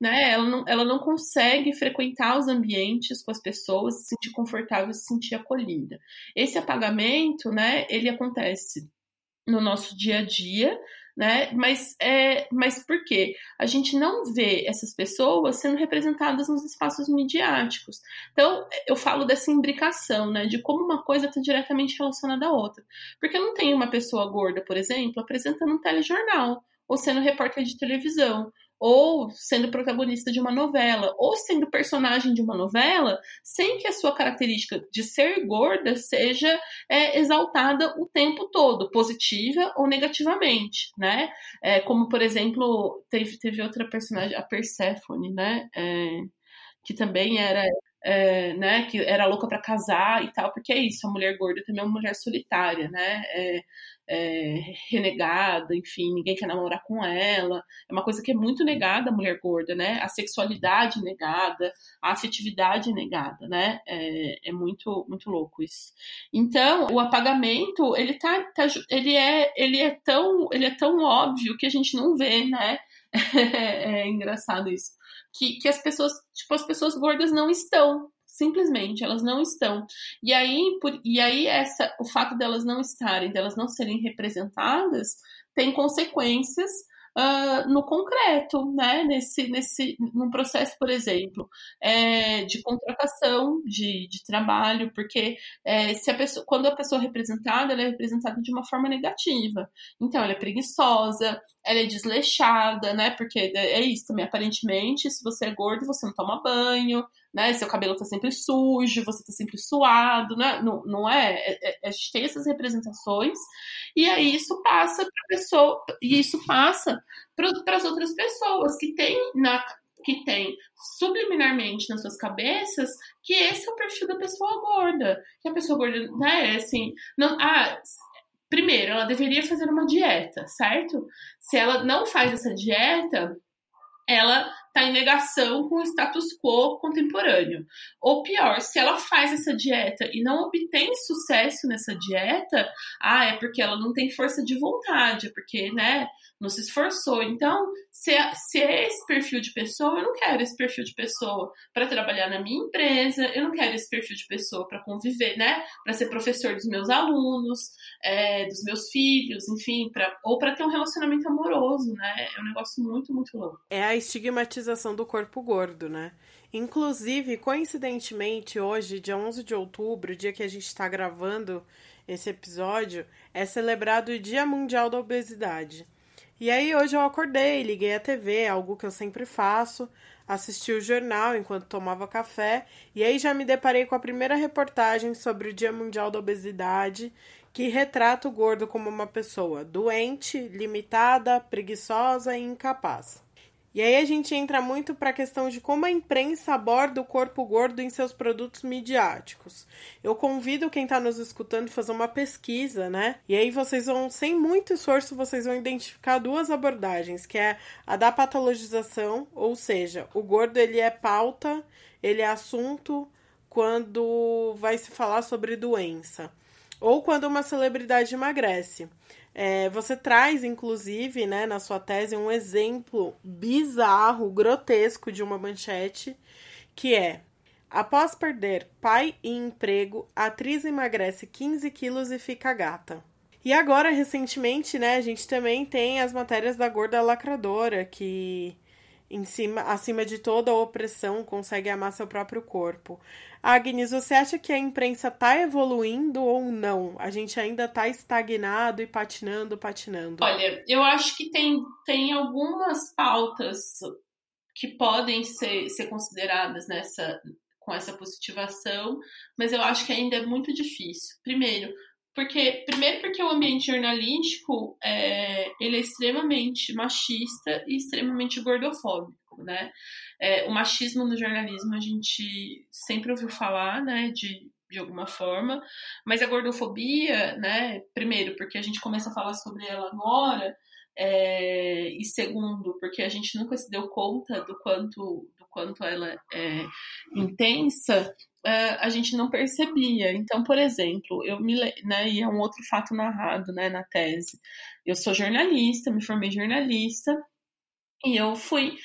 Né? Ela não, ela não consegue frequentar os ambientes com as pessoas, se sentir confortável, se sentir acolhida. Esse apagamento, né, ele acontece no nosso dia a dia, né? Mas, é, mas por quê? A gente não vê essas pessoas sendo representadas nos espaços midiáticos. Então, eu falo dessa imbricação, né? De como uma coisa está diretamente relacionada à outra. Porque não tem uma pessoa gorda, por exemplo, apresentando um telejornal ou sendo repórter de televisão ou sendo protagonista de uma novela, ou sendo personagem de uma novela, sem que a sua característica de ser gorda seja é, exaltada o tempo todo, positiva ou negativamente, né? É, como, por exemplo, teve, teve outra personagem, a Persephone, né? É, que também era é, né, que era louca para casar e tal, porque é isso, a mulher gorda também é uma mulher solitária, né, é, é, renegada, enfim, ninguém quer namorar com ela, é uma coisa que é muito negada a mulher gorda, né, a sexualidade negada, a afetividade negada, né, é, é muito, muito louco isso. Então, o apagamento, ele tá, tá, ele é, ele é tão, ele é tão óbvio que a gente não vê, né, é engraçado isso. Que, que as pessoas, tipo, as pessoas gordas não estão. Simplesmente, elas não estão. E aí, por, e aí essa, o fato delas não estarem, delas não serem representadas, tem consequências uh, no concreto, né? Nesse, nesse, num processo, por exemplo, é, de contratação de, de trabalho, porque é, se a pessoa, quando a pessoa é representada, ela é representada de uma forma negativa. Então, ela é preguiçosa, ela é desleixada, né? Porque é isso também, aparentemente, se você é gordo, você não toma banho, né? Seu cabelo tá sempre sujo, você tá sempre suado, né? Não, não é? é, é a gente tem essas representações e aí isso passa para pessoa e isso passa para as outras pessoas que têm na que tem subliminarmente nas suas cabeças que esse é o perfil da pessoa gorda. Que a pessoa gorda, né, assim, não, ah, primeiro, ela deveria fazer uma dieta, certo? Se ela não faz essa dieta, ela está em negação com o status quo contemporâneo. Ou pior, se ela faz essa dieta e não obtém sucesso nessa dieta, ah, é porque ela não tem força de vontade, é porque, né, não se esforçou. Então, se se é esse perfil de pessoa, eu não quero esse perfil de pessoa para trabalhar na minha empresa, eu não quero esse perfil de pessoa para conviver, né, para ser professor dos meus alunos, é, dos meus filhos, enfim, pra, ou para ter um relacionamento amoroso, né? É um negócio muito, muito louco. É a estigmatização do corpo gordo, né? Inclusive, coincidentemente, hoje, dia 11 de outubro, dia que a gente está gravando esse episódio, é celebrado o Dia Mundial da Obesidade. E aí, hoje eu acordei, liguei a TV, algo que eu sempre faço, assisti o jornal enquanto tomava café, e aí já me deparei com a primeira reportagem sobre o Dia Mundial da Obesidade, que retrata o gordo como uma pessoa doente, limitada, preguiçosa e incapaz. E aí a gente entra muito para a questão de como a imprensa aborda o corpo gordo em seus produtos midiáticos. Eu convido quem está nos escutando a fazer uma pesquisa, né? E aí vocês vão, sem muito esforço, vocês vão identificar duas abordagens, que é a da patologização, ou seja, o gordo ele é pauta, ele é assunto quando vai se falar sobre doença, ou quando uma celebridade emagrece. É, você traz, inclusive, né, na sua tese, um exemplo bizarro, grotesco de uma manchete, que é Após perder pai e emprego, a atriz emagrece 15 quilos e fica gata. E agora, recentemente, né, a gente também tem as matérias da gorda lacradora, que em cima, acima de toda a opressão, consegue amar seu próprio corpo. Agnes, você acha que a imprensa está evoluindo ou não? A gente ainda está estagnado e patinando, patinando? Olha, eu acho que tem, tem algumas pautas que podem ser, ser consideradas nessa com essa positivação, mas eu acho que ainda é muito difícil. Primeiro, porque primeiro porque o ambiente jornalístico é, ele é extremamente machista e extremamente gordofóbico, né? É, o machismo no jornalismo a gente sempre ouviu falar, né? De, de alguma forma, mas a gordofobia, né? Primeiro porque a gente começa a falar sobre ela agora é, e segundo porque a gente nunca se deu conta do quanto do quanto ela é intensa uh, a gente não percebia. Então, por exemplo, eu me né, e é um outro fato narrado né, na tese. Eu sou jornalista, me formei jornalista, e eu fui.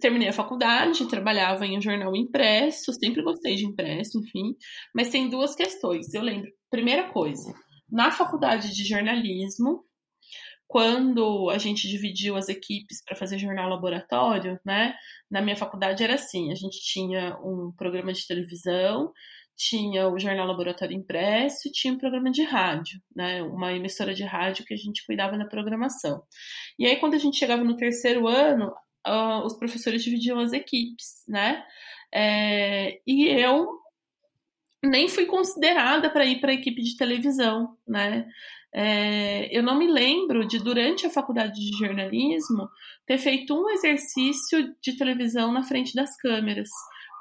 Terminei a faculdade, trabalhava em um jornal impresso, sempre gostei de impresso, enfim. Mas tem duas questões. Eu lembro, primeira coisa, na faculdade de jornalismo, quando a gente dividiu as equipes para fazer jornal laboratório, né? Na minha faculdade era assim, a gente tinha um programa de televisão, tinha o jornal laboratório impresso, tinha um programa de rádio, né? Uma emissora de rádio que a gente cuidava da programação. E aí quando a gente chegava no terceiro ano, uh, os professores dividiam as equipes, né? É, e eu nem fui considerada para ir para a equipe de televisão, né? É, eu não me lembro de, durante a faculdade de jornalismo, ter feito um exercício de televisão na frente das câmeras.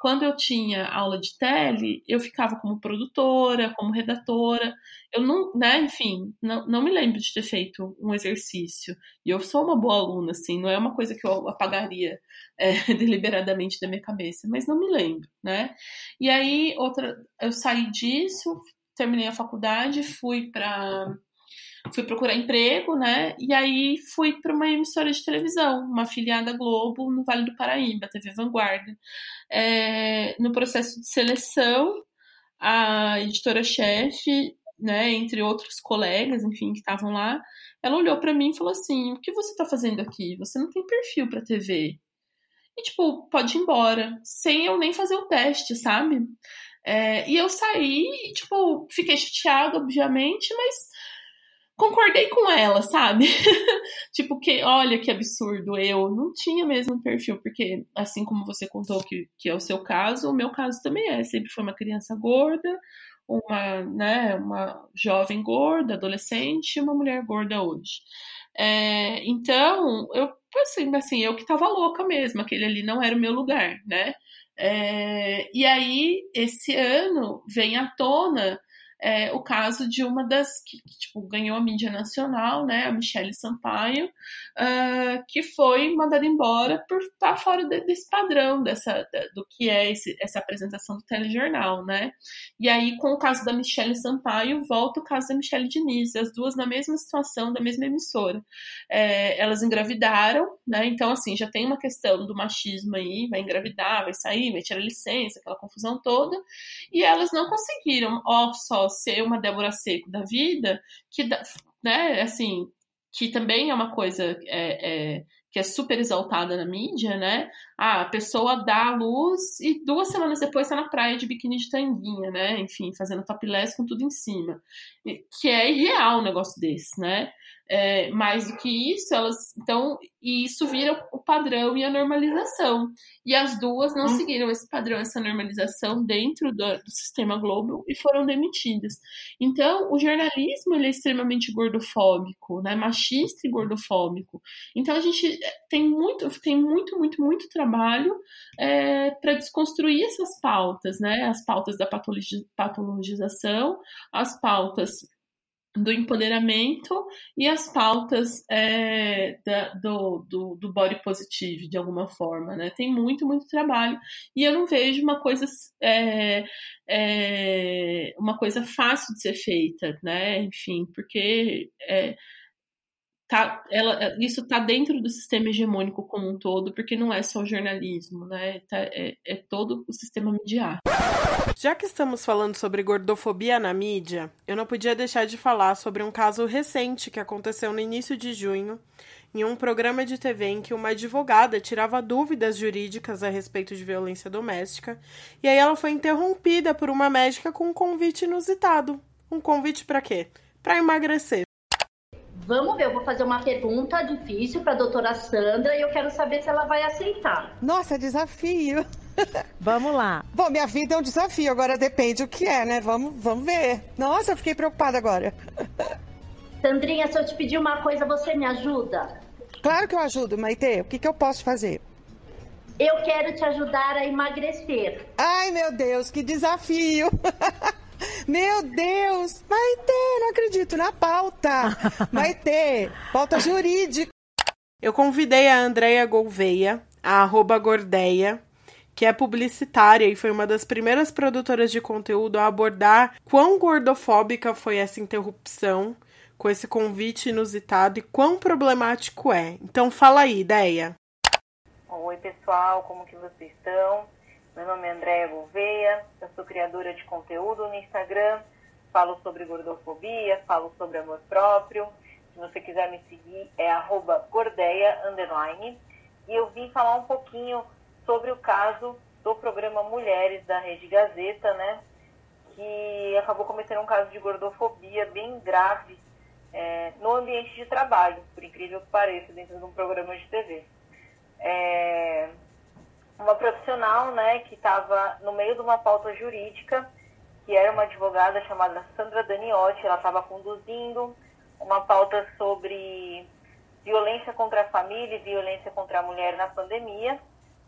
Quando eu tinha aula de tele, eu ficava como produtora, como redatora. Eu não, né, enfim, não, não me lembro de ter feito um exercício. E eu sou uma boa aluna, assim, não é uma coisa que eu apagaria é, deliberadamente da minha cabeça, mas não me lembro, né? E aí, outra, eu saí disso, terminei a faculdade, fui para fui procurar emprego, né? E aí fui para uma emissora de televisão, uma afiliada Globo no Vale do Paraíba, TV Vanguarda. É, no processo de seleção, a editora-chefe, né, entre outros colegas, enfim, que estavam lá, ela olhou para mim e falou assim: "O que você está fazendo aqui? Você não tem perfil para TV." E tipo, pode ir embora, sem eu nem fazer o teste, sabe? É, e eu saí e, tipo, fiquei chateada, obviamente, mas concordei com ela, sabe? tipo, que olha que absurdo, eu não tinha mesmo perfil, porque assim como você contou que, que é o seu caso, o meu caso também é. Sempre foi uma criança gorda, uma, né, uma jovem gorda, adolescente, uma mulher gorda hoje. É, então, eu assim, assim, eu que tava louca mesmo, aquele ali não era o meu lugar, né? É, e aí, esse ano vem à tona é, o caso de uma das que, que tipo, ganhou a mídia nacional, né, a Michelle Sampaio, uh, que foi mandada embora por estar fora de, desse padrão dessa, do que é esse, essa apresentação do telejornal, né? E aí, com o caso da Michelle Sampaio, volta o caso da Michelle Diniz, as duas na mesma situação, da mesma emissora. É, elas engravidaram, né? Então, assim, já tem uma questão do machismo aí, vai engravidar, vai sair, vai tirar licença, aquela confusão toda, e elas não conseguiram, ó, só ser uma Débora Seco da vida, que, né, assim, que também é uma coisa é, é, que é super exaltada na mídia, né? Ah, a pessoa dá a luz e duas semanas depois está na praia de biquíni de tanguinha, né? Enfim, fazendo topless com tudo em cima. Que é irreal um negócio desse, né? É, mais do que isso, elas. Então, e isso vira o padrão e a normalização. E as duas não hum. seguiram esse padrão, essa normalização dentro do, do, sistema Globo e foram demitidas. Então, o jornalismo ele é extremamente gordofóbico, né? machista e gordofóbico. Então, a gente é, tem muito, tem muito, muito, muito trabalho é, para desconstruir essas pautas, né? As pautas da patologização, as pautas do empoderamento e as pautas é, da, do, do, do, body positive, de alguma forma, né? Tem muito, muito trabalho. E eu não vejo uma coisa, é, é, uma coisa fácil de ser feita, né? Enfim, porque é, tá, ela, isso está dentro do sistema hegemônico como um todo, porque não é só o jornalismo, né? Tá, é, é todo o sistema midiático. Já que estamos falando sobre gordofobia na mídia, eu não podia deixar de falar sobre um caso recente que aconteceu no início de junho, em um programa de TV em que uma advogada tirava dúvidas jurídicas a respeito de violência doméstica, e aí ela foi interrompida por uma médica com um convite inusitado. Um convite para quê? Para emagrecer. Vamos ver, eu vou fazer uma pergunta difícil para a doutora Sandra e eu quero saber se ela vai aceitar. Nossa, desafio. Vamos lá. Bom, minha vida é um desafio, agora depende o que é, né? Vamos, vamos ver. Nossa, eu fiquei preocupada agora. Sandrinha, se eu te pedir uma coisa, você me ajuda? Claro que eu ajudo, Maite. O que, que eu posso fazer? Eu quero te ajudar a emagrecer. Ai, meu Deus, que desafio! Meu Deus! Maite, não acredito, na pauta! Maite, pauta jurídica. Eu convidei a Andrea Gouveia, a arroba Gordeia, que é publicitária e foi uma das primeiras produtoras de conteúdo a abordar quão gordofóbica foi essa interrupção, com esse convite inusitado e quão problemático é. Então fala aí, ideia. Oi, pessoal, como que vocês estão? Meu nome é Andréia Gouveia, eu sou criadora de conteúdo no Instagram, falo sobre gordofobia, falo sobre amor próprio. Se você quiser me seguir, é gordeia, underline. E eu vim falar um pouquinho sobre o caso do programa Mulheres da Rede Gazeta, né? Que acabou cometendo um caso de gordofobia bem grave é, no ambiente de trabalho, por incrível que pareça, dentro de um programa de TV. É, uma profissional, né, que estava no meio de uma pauta jurídica, que era uma advogada chamada Sandra Daniotti, ela estava conduzindo uma pauta sobre violência contra a família e violência contra a mulher na pandemia,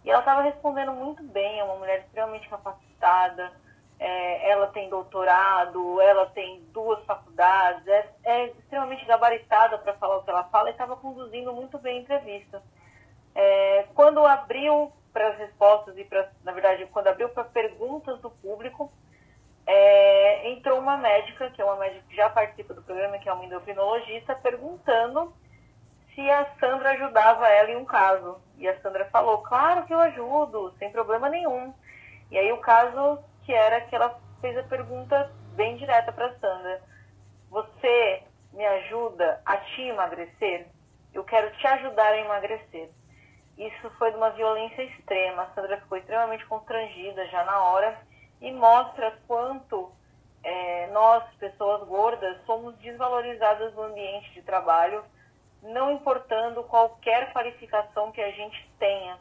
e ela estava respondendo muito bem, é uma mulher extremamente capacitada, é, ela tem doutorado, ela tem duas faculdades, é, é extremamente gabaritada para falar o que ela fala e estava conduzindo muito bem a entrevista. É, quando abriu para as respostas e para, na verdade, quando abriu para perguntas do público, é, entrou uma médica, que é uma médica que já participa do programa, que é uma endocrinologista, perguntando se a Sandra ajudava ela em um caso. E a Sandra falou, claro que eu ajudo, sem problema nenhum. E aí o caso que era que ela fez a pergunta bem direta para a Sandra. Você me ajuda a te emagrecer? Eu quero te ajudar a emagrecer. Isso foi de uma violência extrema. A Sandra ficou extremamente constrangida já na hora e mostra quanto é, nós, pessoas gordas, somos desvalorizadas no ambiente de trabalho, não importando qualquer qualificação que a gente tenha.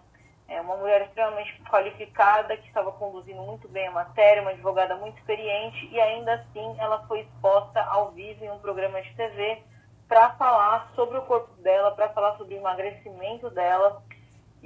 É uma mulher extremamente qualificada, que estava conduzindo muito bem a matéria, uma advogada muito experiente, e ainda assim ela foi exposta ao vivo em um programa de TV para falar sobre o corpo dela, para falar sobre o emagrecimento dela.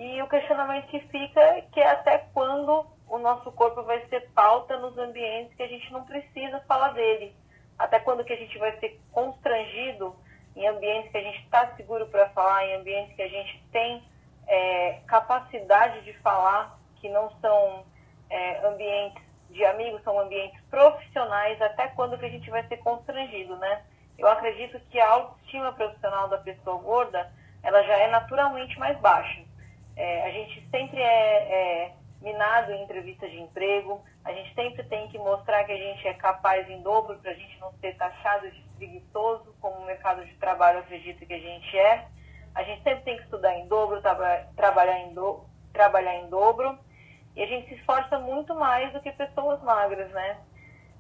E o questionamento que fica é que é até quando o nosso corpo vai ser pauta nos ambientes que a gente não precisa falar dele. Até quando que a gente vai ser constrangido em ambientes que a gente está seguro para falar, em ambientes que a gente tem é, capacidade de falar, que não são é, ambientes de amigos, são ambientes profissionais, até quando que a gente vai ser constrangido, né? Eu acredito que a autoestima profissional da pessoa gorda, ela já é naturalmente mais baixa. É, a gente sempre é, é minado em entrevistas de emprego, a gente sempre tem que mostrar que a gente é capaz em dobro para a gente não ser taxado de preguiçoso, como o mercado de trabalho acredita que a gente é. A gente sempre tem que estudar em dobro, traba trabalhar, em do trabalhar em dobro. E a gente se esforça muito mais do que pessoas magras, né?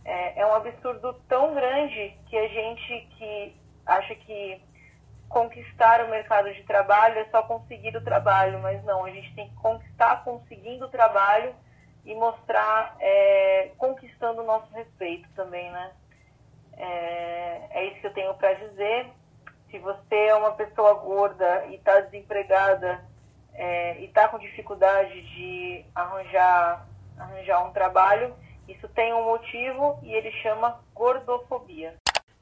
É, é um absurdo tão grande que a gente que acha que conquistar o mercado de trabalho é só conseguir o trabalho, mas não, a gente tem que conquistar conseguindo o trabalho e mostrar é, conquistando o nosso respeito também, né? É, é isso que eu tenho para dizer. Se você é uma pessoa gorda e está desempregada é, e está com dificuldade de arranjar, arranjar um trabalho, isso tem um motivo e ele chama gordofobia.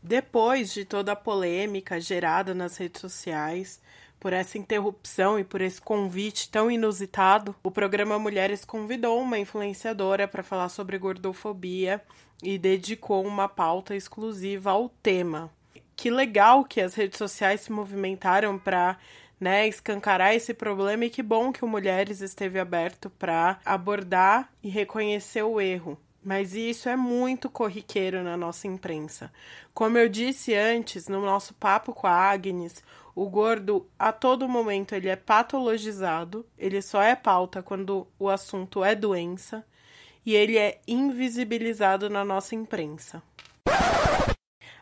Depois de toda a polêmica gerada nas redes sociais por essa interrupção e por esse convite tão inusitado, o programa Mulheres convidou uma influenciadora para falar sobre gordofobia e dedicou uma pauta exclusiva ao tema. Que legal que as redes sociais se movimentaram para né, escancarar esse problema e que bom que o Mulheres esteve aberto para abordar e reconhecer o erro. Mas isso é muito corriqueiro na nossa imprensa. Como eu disse antes, no nosso papo com a Agnes, o gordo a todo momento ele é patologizado, ele só é pauta quando o assunto é doença e ele é invisibilizado na nossa imprensa.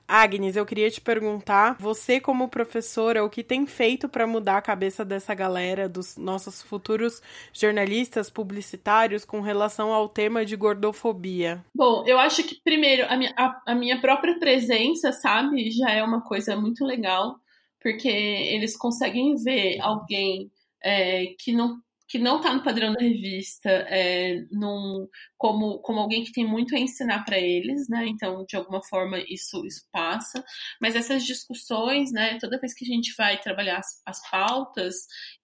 Agnes, eu queria te perguntar, você como professora, o que tem feito para mudar a cabeça dessa galera, dos nossos futuros jornalistas publicitários com relação ao tema de gordofobia? Bom, eu acho que primeiro a minha, a, a minha própria presença, sabe, já é uma coisa muito legal, porque eles conseguem ver alguém é, que não que não está no padrão da revista é, num, como, como alguém que tem muito a ensinar para eles, né? Então, de alguma forma, isso, isso passa. Mas essas discussões, né? Toda vez que a gente vai trabalhar as, as pautas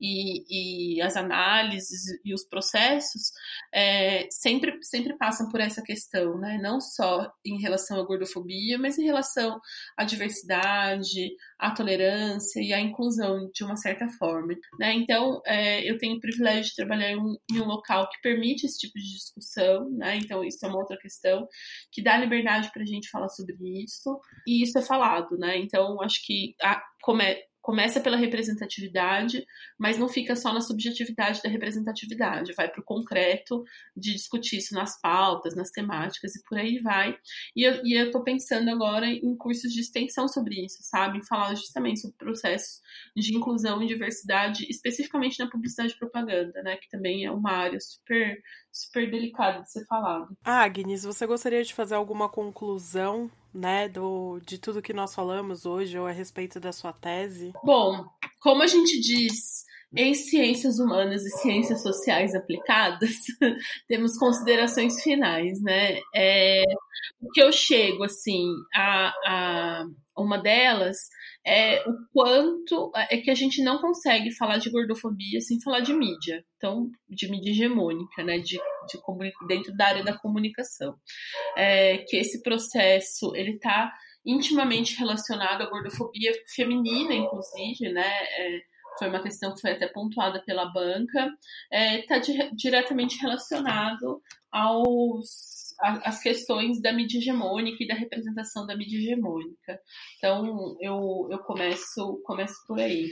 e, e, as análises e os processos, é, sempre, sempre passam por essa questão, né? Não só em relação à gordofobia, mas em relação à diversidade, à tolerância e à inclusão, de uma certa forma. Né? Então, é, eu tenho o privilégio de trabalhar em um, em um local que permite esse tipo de discussão, né? Então, isso é uma outra questão que dá liberdade para a gente falar sobre isso, e isso é falado, né? Então, acho que a, como é, começa pela representatividade, mas não fica só na subjetividade da representatividade, vai para o concreto de discutir isso nas pautas, nas temáticas e por aí vai. E eu, e tô pensando agora em cursos de extensão sobre isso, sabe? Falar justamente sobre processos de inclusão e diversidade, especificamente na publicidade e propaganda, né? Que também é uma área super, super delicada de ser falada. Agnes, você gostaria de fazer alguma conclusão né, do, de tudo que nós falamos hoje ou a respeito da sua tese? Bom, como a gente diz em ciências humanas e ciências sociais aplicadas, temos considerações finais, né? É, o que eu chego, assim, a, a uma delas é o quanto é que a gente não consegue falar de gordofobia sem falar de mídia, então de mídia hegemônica, né, de, de dentro da área da comunicação, é, que esse processo ele está intimamente relacionado à gordofobia feminina, inclusive, né, é, foi uma questão que foi até pontuada pela banca, está é, diretamente relacionado aos as questões da mídia hegemônica e da representação da mídia hegemônica. Então, eu, eu começo, começo por aí.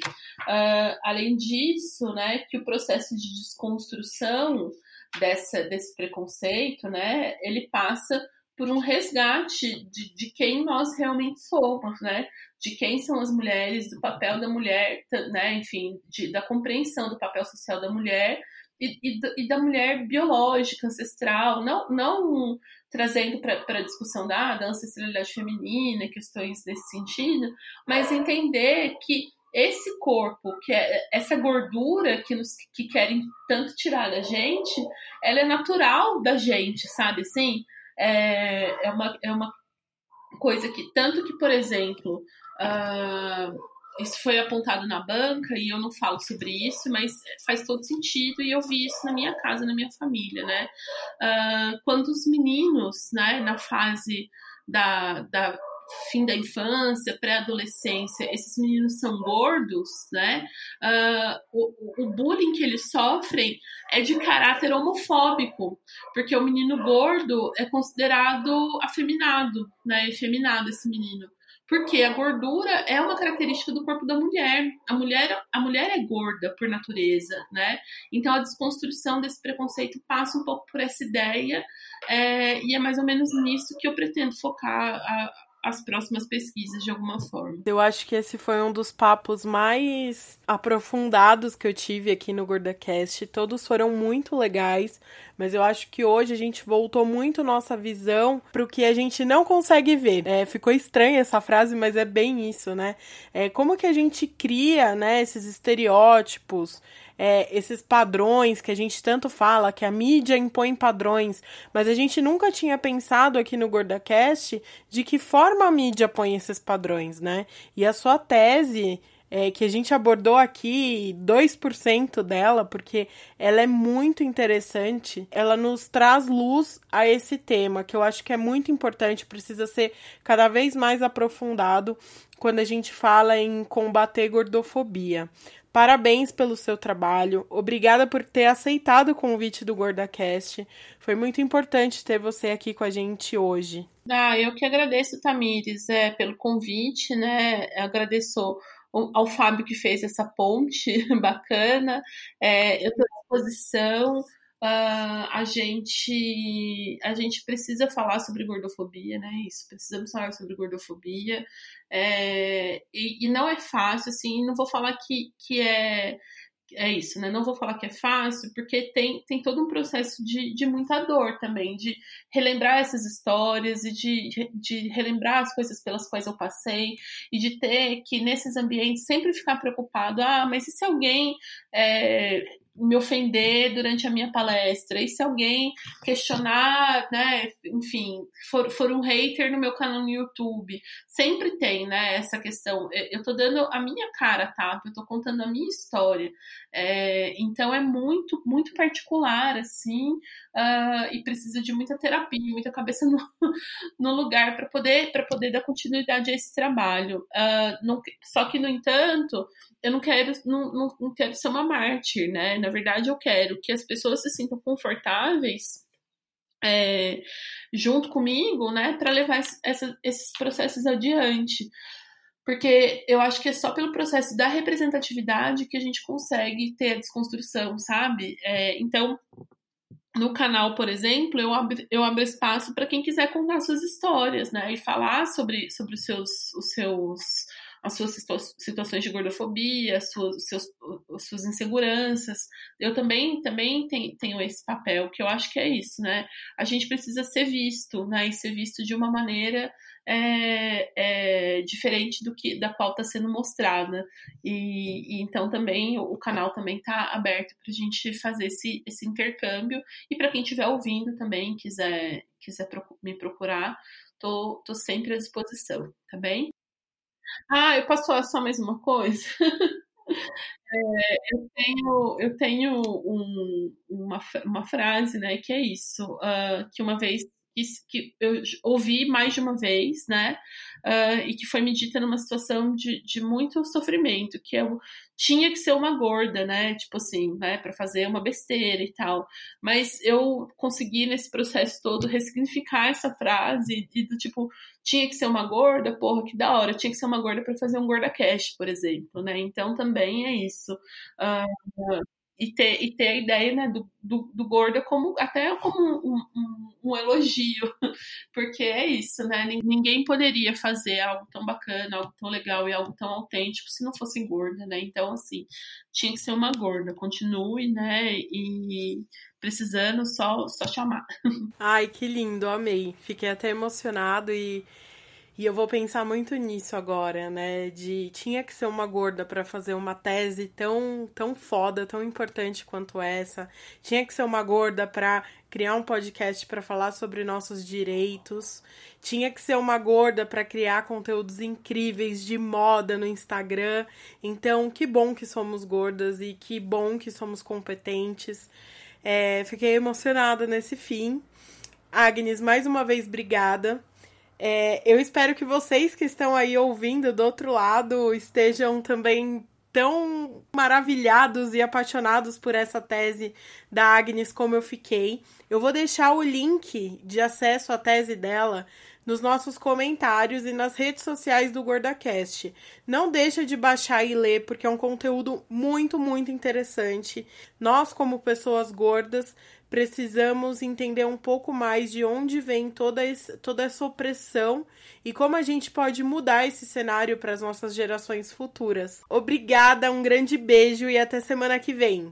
Uh, além disso, né, que o processo de desconstrução dessa, desse preconceito, né, ele passa por um resgate de, de quem nós realmente somos, né? De quem são as mulheres, do papel da mulher, né? Enfim, de, da compreensão do papel social da mulher e, e, da mulher biológica, ancestral, não, não trazendo para a discussão da, da ancestralidade feminina, questões nesse sentido, mas entender que esse corpo, que é essa gordura que, nos, que querem tanto tirar da gente, ela é natural da gente, sabe assim? É, é, uma, é uma coisa que, tanto que, por exemplo, uh, isso foi apontado na banca e eu não falo sobre isso, mas faz todo sentido e eu vi isso na minha casa, na minha família, né? Uh, quando os meninos, né, na fase da, da fim da infância, pré-adolescência, esses meninos são gordos, né? Uh, o, o, bullying que eles sofrem é de caráter homofóbico, porque o menino gordo é considerado afeminado, né? Efeminado esse menino. Porque a gordura é uma característica do corpo da mulher. A mulher, a mulher é gorda por natureza, né? Então a desconstrução desse preconceito passa um pouco por essa ideia, é, e é mais ou menos nisso que eu pretendo focar a, as próximas pesquisas de alguma forma. Eu acho que esse foi um dos papos mais aprofundados que eu tive aqui no GordaCast. Todos foram muito legais, mas eu acho que hoje a gente voltou muito nossa visão para o que a gente não consegue ver. É, ficou estranha essa frase, mas é bem isso, né? É, como que a gente cria né, esses estereótipos, é, esses padrões que a gente tanto fala, que a mídia impõe padrões, mas a gente nunca tinha pensado aqui no GordaCast de que forma a mídia põe esses padrões, né? E a sua tese é, que a gente abordou aqui 2% dela, porque ela é muito interessante. Ela nos traz luz a esse tema, que eu acho que é muito importante, precisa ser cada vez mais aprofundado quando a gente fala em combater gordofobia. Parabéns pelo seu trabalho. Obrigada por ter aceitado o convite do GordaCast. Foi muito importante ter você aqui com a gente hoje. Ah, eu que agradeço, Tamires, é, pelo convite, né? Eu agradeço ao Fábio que fez essa ponte bacana. É, eu estou à disposição. Uh, a gente a gente precisa falar sobre gordofobia, né? Isso, precisamos falar sobre gordofobia. É, e, e, não é fácil, assim, não vou falar que, que é, é isso, né? Não vou falar que é fácil, porque tem, tem todo um processo de, de muita dor também, de relembrar essas histórias e de, de relembrar as coisas pelas quais eu passei, e de ter que nesses ambientes sempre ficar preocupado, ah, mas e se alguém é, me ofender durante a minha palestra, e se alguém questionar, né, enfim, for, for um hater no meu canal no YouTube, sempre tem, né, essa questão. Eu tô dando a minha cara, tá? Eu tô contando a minha história. É, então é muito, muito particular, assim, uh, e precisa de muita terapia, muita cabeça no, no lugar para poder, poder dar continuidade a esse trabalho. Uh, não, só que, no entanto, eu não quero, não, não, não quero ser uma mártir, né? Na verdade, eu quero que as pessoas se sintam confortáveis é, junto comigo, né, para levar essa, esses processos adiante. Porque eu acho que é só pelo processo da representatividade que a gente consegue ter a desconstrução, sabe? É, então, no canal, por exemplo, eu abro, eu abro espaço para quem quiser contar suas histórias, né? E falar sobre, sobre os seus, os seus as suas situações de gordofobia, as suas, seus, as suas inseguranças. Eu também, também tenho esse papel, que eu acho que é isso, né? A gente precisa ser visto, né? E ser visto de uma maneira é, é, diferente do que da qual está sendo mostrada. E, e, então também o canal também está aberto para a gente fazer esse, esse intercâmbio. E para quem estiver ouvindo também, quiser, quiser me procurar, tô, tô sempre à disposição, tá bem? Ah, eu posso falar só mais uma coisa? É, eu tenho, eu tenho um, uma, uma frase, né, que é isso, uh, que uma vez que, que eu ouvi mais de uma vez, né? Uh, e que foi me dita numa situação de, de muito sofrimento, que eu tinha que ser uma gorda, né? Tipo assim, né? Para fazer uma besteira e tal. Mas eu consegui nesse processo todo ressignificar essa frase e do tipo tinha que ser uma gorda, porra, que da hora. Tinha que ser uma gorda para fazer um gorda cash, por exemplo, né? Então também é isso. Uh, e ter, e ter a ideia né, do, do, do gordo como até como um, um, um, elogio, porque é isso, né? Ninguém poderia fazer algo tão bacana, algo tão legal e algo tão autêntico se não fosse gorda, né? Então, assim, tinha que ser uma gorda. Continue, né? E precisando, só, só chamar. Ai, que lindo, amei. Fiquei até emocionado e e eu vou pensar muito nisso agora, né? De tinha que ser uma gorda para fazer uma tese tão tão foda, tão importante quanto essa. Tinha que ser uma gorda para criar um podcast para falar sobre nossos direitos. Tinha que ser uma gorda para criar conteúdos incríveis de moda no Instagram. Então, que bom que somos gordas e que bom que somos competentes. É, fiquei emocionada nesse fim. Agnes, mais uma vez, obrigada. É, eu espero que vocês que estão aí ouvindo do outro lado estejam também tão maravilhados e apaixonados por essa tese da Agnes como eu fiquei. Eu vou deixar o link de acesso à tese dela nos nossos comentários e nas redes sociais do GordaCast. Não deixa de baixar e ler, porque é um conteúdo muito, muito interessante. Nós, como pessoas gordas, precisamos entender um pouco mais de onde vem toda, esse, toda essa opressão e como a gente pode mudar esse cenário para as nossas gerações futuras. Obrigada, um grande beijo e até semana que vem.